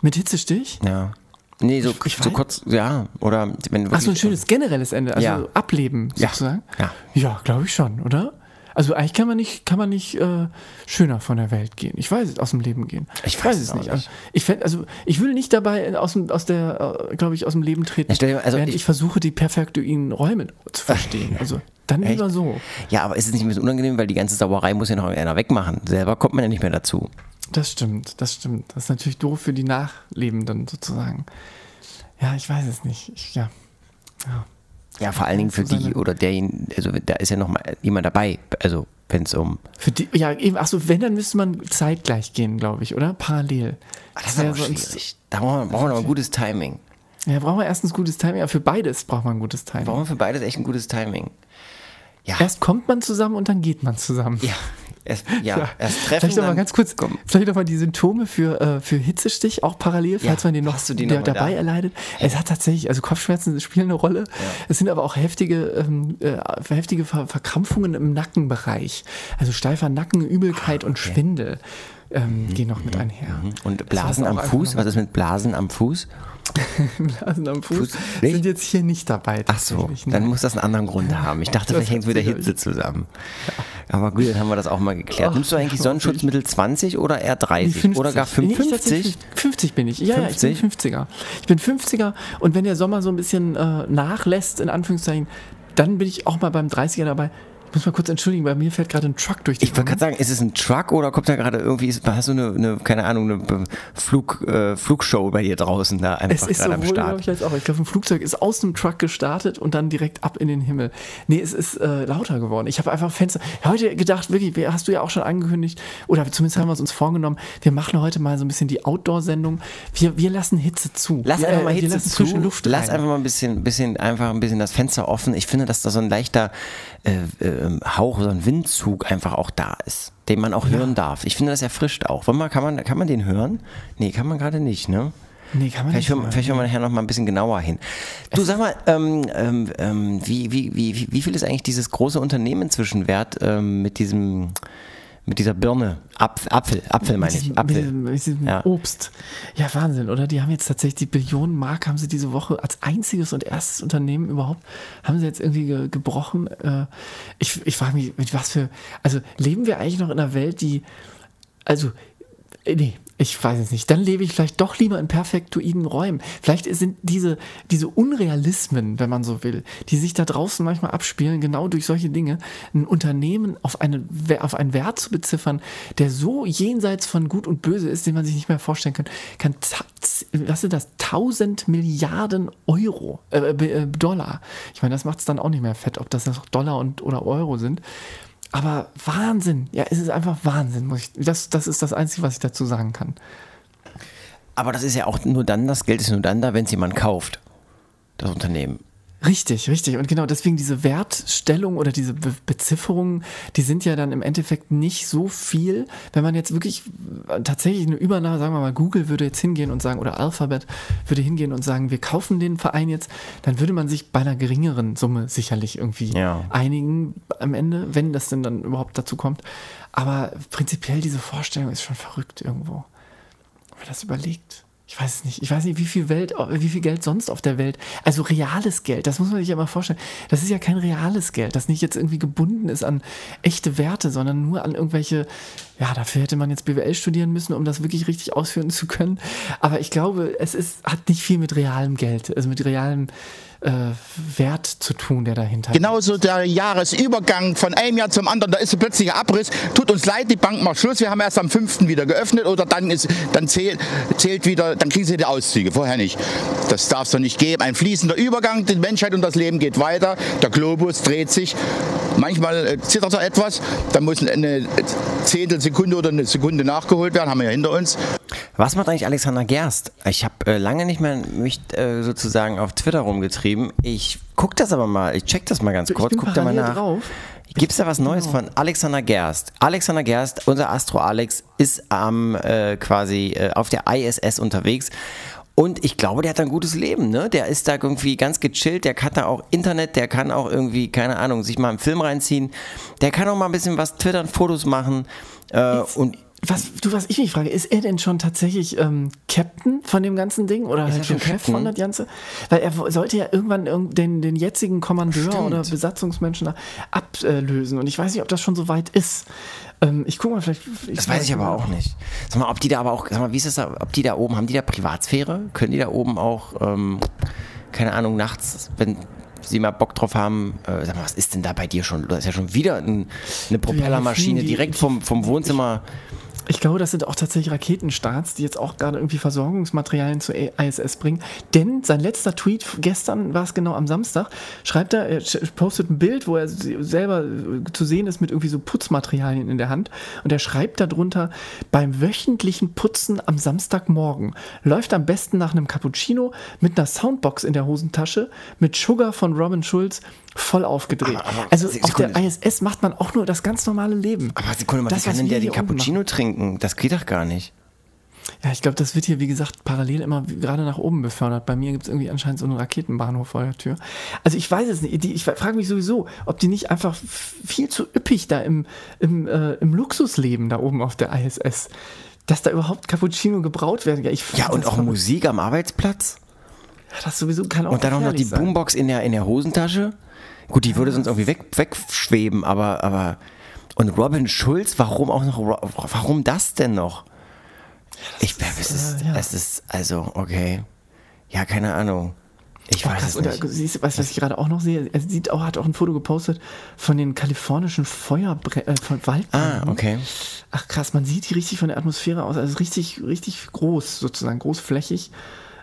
mit Hitzestich? Ja. Nee, so, Ich so weiß- kurz, ja, oder wenn Ach so, ein schönes generelles Ende, also Ja. Ableben Ja. sozusagen. Ja. Ja, glaube ich schon, oder? Also eigentlich kann man nicht, kann man nicht äh, schöner von der Welt gehen. Ich weiß es, aus dem Leben gehen. Ich weiß es Also nicht. ich fänd, also ich will nicht dabei aus dem, aus der, äh, glaube ich, aus dem Leben treten, Ja, also während ich- ich, versuche, die perfektuinen Räume zu verstehen. Also dann Echt? lieber so. Ja, aber ist es nicht ein bisschen unangenehm, weil die ganze Sauerei muss ja noch einer wegmachen. Selber kommt man ja nicht mehr dazu. Das stimmt, das stimmt. Das ist natürlich doof für die Nachlebenden sozusagen. Ja, ich weiß es nicht. Ich, ja. ja. Ja, vor allen Dingen für die oder derjen, also da ist ja noch mal jemand dabei, also wenn es um... Für die, ja, eben, achso, wenn, dann müsste man zeitgleich gehen, glaube ich, oder? Parallel. Das ist aber schwierig. Da brauchen wir, brauchen wir noch ein gutes Timing. Ja, brauchen wir erstens gutes Timing, aber für beides braucht man ein gutes Timing. Brauchen wir für beides echt ein gutes Timing. Ja, Erst kommt man zusammen und dann geht man zusammen. ja, erst, ja, erst treffen. Vielleicht noch mal dann- ganz kurz, Komm. vielleicht noch mal die Symptome für, äh, für Hitzestich, auch parallel, falls Ja, man den noch, die der, dabei da? erleidet. Es hat tatsächlich, also Kopfschmerzen spielen eine Rolle. Es sind aber auch heftige, ähm, äh, heftige Ver Verkrampfungen im Nackenbereich. Also steifer Nacken, Übelkeit und Schwindel ähm, gehen noch mit einher. Und Blasen am Fuß? Was ist mit Blasen am Fuß? Blasen am Fuß, Fuß sind jetzt hier nicht dabei. Ach so, dann muss das einen anderen Grund haben. Ich dachte, vielleicht hängt es mit der Hitze zusammen. Aber gut, dann haben wir das auch mal geklärt. Ach, Nimmst du eigentlich Sonnenschutzmittel 20 oder eher 30? Nee, Oder gar Nee, ich 55? tatsächlich- 50 bin ich. Ja, ja, ich bin 50? 50er. Ich bin 50er und wenn der Sommer so ein bisschen äh, nachlässt, in Anführungszeichen, dann bin ich auch mal beim 30er dabei. Ich muss mal kurz entschuldigen, bei mir fährt gerade ein Truck durch die Ich wollte gerade sagen, ist es ein Truck oder kommt da gerade irgendwie, ist, hast du eine, eine keine Ahnung, eine Flug, äh, Flugshow bei dir draußen da Es einfach ist gerade am sowohl, glaube Start? ich, als auch. Ich glaube, ein Flugzeug ist aus dem Truck gestartet und dann direkt ab in den Himmel. Nee, es ist äh, lauter geworden. Ich habe einfach Fenster. Heute gedacht, wirklich, wir- hast du ja auch schon angekündigt, oder zumindest haben wir es uns vorgenommen, wir machen heute mal so ein bisschen die Outdoor-Sendung. Wir, wir lassen Hitze zu. Lass wir, einfach mal äh, Hitze zu. Luft Lass rein. einfach mal ein bisschen, bisschen, einfach ein bisschen das Fenster offen. Ich finde, dass da so ein leichter äh, äh, Hauch, so ein Windzug einfach auch da ist, den man auch hören darf. Ich finde, das erfrischt auch. Wollen wir, kann, man, kann man den hören? Nee, kann man gerade nicht, ne? Nee, kann man Vielleicht nicht. hören, vielleicht hören wir nachher noch mal ein bisschen genauer hin. Du sag mal, ähm, ähm, ähm, wie, wie, wie, wie viel ist eigentlich dieses große Unternehmen inzwischen wert ähm, mit diesem mit dieser Birne? Apf Apfel, Apfel meine ich. Mit Apfel. diesem, mit diesem Ja. Obst. Ja, Wahnsinn, oder? Die haben jetzt tatsächlich die Billionen Mark, haben sie diese Woche als einziges und erstes Unternehmen überhaupt, haben sie jetzt irgendwie ge gebrochen. Äh, ich ich frage mich, mit was für, also leben wir eigentlich noch in einer Welt, die, also, äh, nee, ich weiß es nicht. Dann lebe ich vielleicht doch lieber in perfektuiden Räumen. Vielleicht sind diese, diese Unrealismen, wenn man so will, die sich da draußen manchmal abspielen, genau durch solche Dinge, ein Unternehmen auf, eine, auf einen Wert zu beziffern, der so jenseits von Gut und Böse ist, den man sich nicht mehr vorstellen kann, kann was sind das? 1000 Milliarden Euro, äh, äh, Dollar. Ich meine, das macht es dann auch nicht mehr fett, ob das noch Dollar und, oder Euro sind. Aber Wahnsinn. Ja, es ist einfach Wahnsinn. Muss ich, das, das ist das Einzige, was ich dazu sagen kann. Aber das ist ja auch nur dann, das Geld ist nur dann da, wenn es jemand kauft. Das Unternehmen. Richtig, richtig. Und genau deswegen diese Wertstellung oder diese Be Bezifferungen, die sind ja dann im Endeffekt nicht so viel. Wenn man jetzt wirklich äh, tatsächlich eine Übernahme, sagen wir mal, Google würde jetzt hingehen und sagen, oder Alphabet würde hingehen und sagen, wir kaufen den Verein jetzt, dann würde man sich bei einer geringeren Summe sicherlich irgendwie Ja. einigen am Ende, wenn das denn dann überhaupt dazu kommt. Aber prinzipiell diese Vorstellung ist schon verrückt irgendwo. Wenn man das überlegt. Ich weiß nicht. Ich weiß nicht, wie viel, Welt, wie viel Geld sonst auf der Welt. Also reales Geld, das muss man sich ja mal vorstellen. Das ist ja kein reales Geld, das nicht jetzt irgendwie gebunden ist an echte Werte, sondern nur an irgendwelche. Ja, dafür hätte man jetzt BWL studieren müssen, um das wirklich richtig ausführen zu können. Aber ich glaube, es ist, hat nicht viel mit realem Geld, also mit realem äh, Wert zu tun, der dahinter Genauso der Jahresübergang von einem Jahr zum anderen, da ist plötzlich ein Abriss. Tut uns leid, die Bank macht Schluss, wir haben erst am 5. wieder geöffnet oder dann, ist, dann zählt, zählt wieder, dann kriegen sie die Auszüge, vorher nicht. Das darf es doch nicht geben. Ein fließender Übergang, die Menschheit und das Leben geht weiter, der Globus dreht sich. Manchmal äh, zittert er etwas, dann muss eine Zehntelsekunde oder eine Sekunde nachgeholt werden, haben wir ja hinter uns. Was macht eigentlich Alexander Gerst? Ich habe äh, lange nicht mehr mich äh, sozusagen auf Twitter rumgetrieben. Ich gucke das aber mal, ich check das mal ganz kurz, guck da mal nach. drauf. Gibt es da was Neues Genau. von Alexander Gerst? Alexander Gerst, unser Astro Alex, ist am äh, quasi äh, auf der ISS unterwegs. Und ich glaube, der hat ein gutes Leben, ne? Der ist da irgendwie ganz gechillt, der hat da auch Internet, der kann auch irgendwie, keine Ahnung, sich mal einen Film reinziehen. Der kann auch mal ein bisschen was twittern, Fotos machen. Äh, und Was, du, was ich mich frage, ist er denn schon tatsächlich ähm, Captain von dem ganzen Ding oder er halt schon Chef von das Ganze? Weil er sollte ja irgendwann irgend- den, den jetzigen Kommandeur Stimmt. oder Besatzungsmenschen ablösen und ich weiß nicht, ob das schon so weit ist. Ähm, ich gucke mal, vielleicht. Das weiß ich aber auch nicht. Sag mal, ob die da aber auch, sag mal, wie ist das da, ob die da oben, haben die da Privatsphäre? Können die da oben auch, ähm, keine Ahnung, nachts, wenn sie mal Bock drauf haben, äh, sag mal, was ist denn da bei dir schon? Da ist ja schon wieder ein, eine Propellermaschine die- direkt vom, vom Wohnzimmer. Ich glaube, das sind auch tatsächlich Raketenstarts, die jetzt auch gerade irgendwie Versorgungsmaterialien zur ISS bringen. Denn sein letzter Tweet gestern war es genau am Samstag, schreibt er, er postet ein Bild, wo er se- selber äh, zu sehen ist mit irgendwie so Putzmaterialien in der Hand. Und er schreibt darunter, beim wöchentlichen Putzen am Samstagmorgen läuft am besten nach einem Cappuccino mit einer Soundbox in der Hosentasche, mit Sugar von Robin Schulz voll aufgedreht. Aber- aber- also Se- auf der Sekunde. ISS macht man auch nur das ganz normale Leben. Aber Sekunde mal, Das, wie kann denn der den Cappuccino trinken? Das geht doch gar nicht. Ja, ich glaube, das wird hier, wie gesagt, parallel immer gerade nach oben befördert. Bei mir gibt es irgendwie anscheinend so einen Raketenbahnhof vor der Tür. Also ich weiß es nicht. Ich frage mich sowieso, ob die nicht einfach viel zu üppig da im, im, äh, im Luxusleben da oben auf der ISS, dass da überhaupt Cappuccino gebraut werden. Ich Ja, und auch. Musik am Arbeitsplatz? Das sowieso kann auch Und dann auch noch die sein. Boombox in der, in der Hosentasche? Gut, die würde sonst irgendwie weg, wegschweben, aber, aber. Und Robin Schulz, warum auch noch, warum das denn noch? Ich, es ist, äh, ja. es ist, also, okay. Ja, keine Ahnung. Ich Oh, weiß krass, es nicht. siehst du, weißt du, was ich gerade auch noch sehe? Er sieht auch, hat auch ein Foto gepostet von den kalifornischen Feuerbre äh, von Waldbränden. Ah, okay. Ach krass, man sieht die richtig von der Atmosphäre aus. Also richtig, richtig groß sozusagen, großflächig,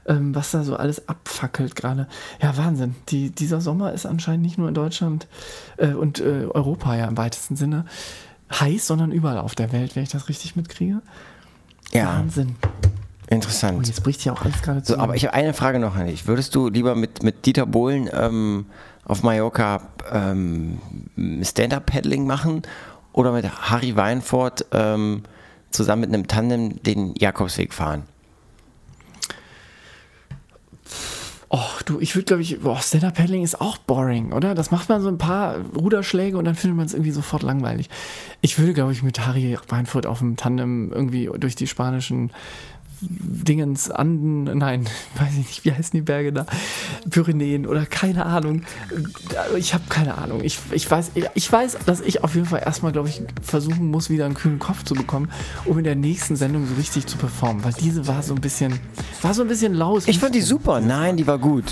ähm, was da so alles abfackelt gerade. Ja, Wahnsinn. Die, dieser Sommer ist anscheinend nicht nur in Deutschland äh, und äh, Europa ja im weitesten Sinne heiß, sondern überall auf der Welt, wenn ich das richtig mitkriege. Ja, Wahnsinn. Und interessant. jetzt bricht ja auch alles gerade So, zusammen. aber ich habe eine Frage noch an dich. Würdest du lieber mit, mit Dieter Bohlen ähm, auf Mallorca ähm, Stand-Up-Paddling machen oder mit Harry Weinfurt ähm, zusammen mit einem Tandem den Jakobsweg fahren? Oh, du, ich würde glaube ich, boah, Stand-Up-Paddling ist auch boring, oder? Das macht man so ein paar Ruderschläge und dann findet man es irgendwie sofort langweilig. Ich würde glaube ich mit Harry Weinfurt auf dem Tandem irgendwie durch die spanischen Dingens, Anden, nein, weiß ich nicht, wie heißen die Berge da? Pyrenäen oder keine Ahnung. Ich habe keine Ahnung. Ich, ich, weiß, ich weiß, dass ich auf jeden Fall erstmal, glaube ich, versuchen muss, wieder einen kühlen Kopf zu bekommen, um in der nächsten Sendung so richtig zu performen. Weil diese war so ein bisschen, war so ein bisschen laus. Ich fand die super. Nein, die war gut.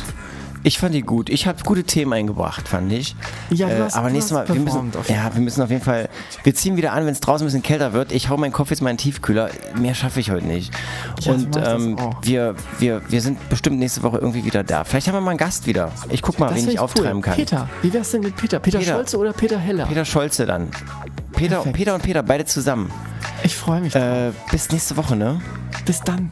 Ich fand die gut. Ich habe gute Themen eingebracht, fand ich. Ja, du äh, hast- aber nächstes Mal, wir müssen, performt auf jeden ja, wir müssen auf jeden Fall, wir ziehen wieder an, wenn es draußen ein bisschen kälter wird. Ich hau meinen Kopf jetzt mal in den Tiefkühler. Mehr schaffe ich heute nicht. Ja, Und ähm, wir, wir, wir sind bestimmt nächste Woche irgendwie wieder da. Vielleicht haben wir mal einen Gast wieder. Ich guck mal, Das wen ich auftreiben cool. kann. Peter, wie wär's denn mit Peter? Peter, Peter. Scholze oder Peter Heller? Peter Scholze dann. Peter, Perfekt. Peter und Peter, beide zusammen. Ich freue mich. Äh, bis nächste Woche, ne? Bis dann.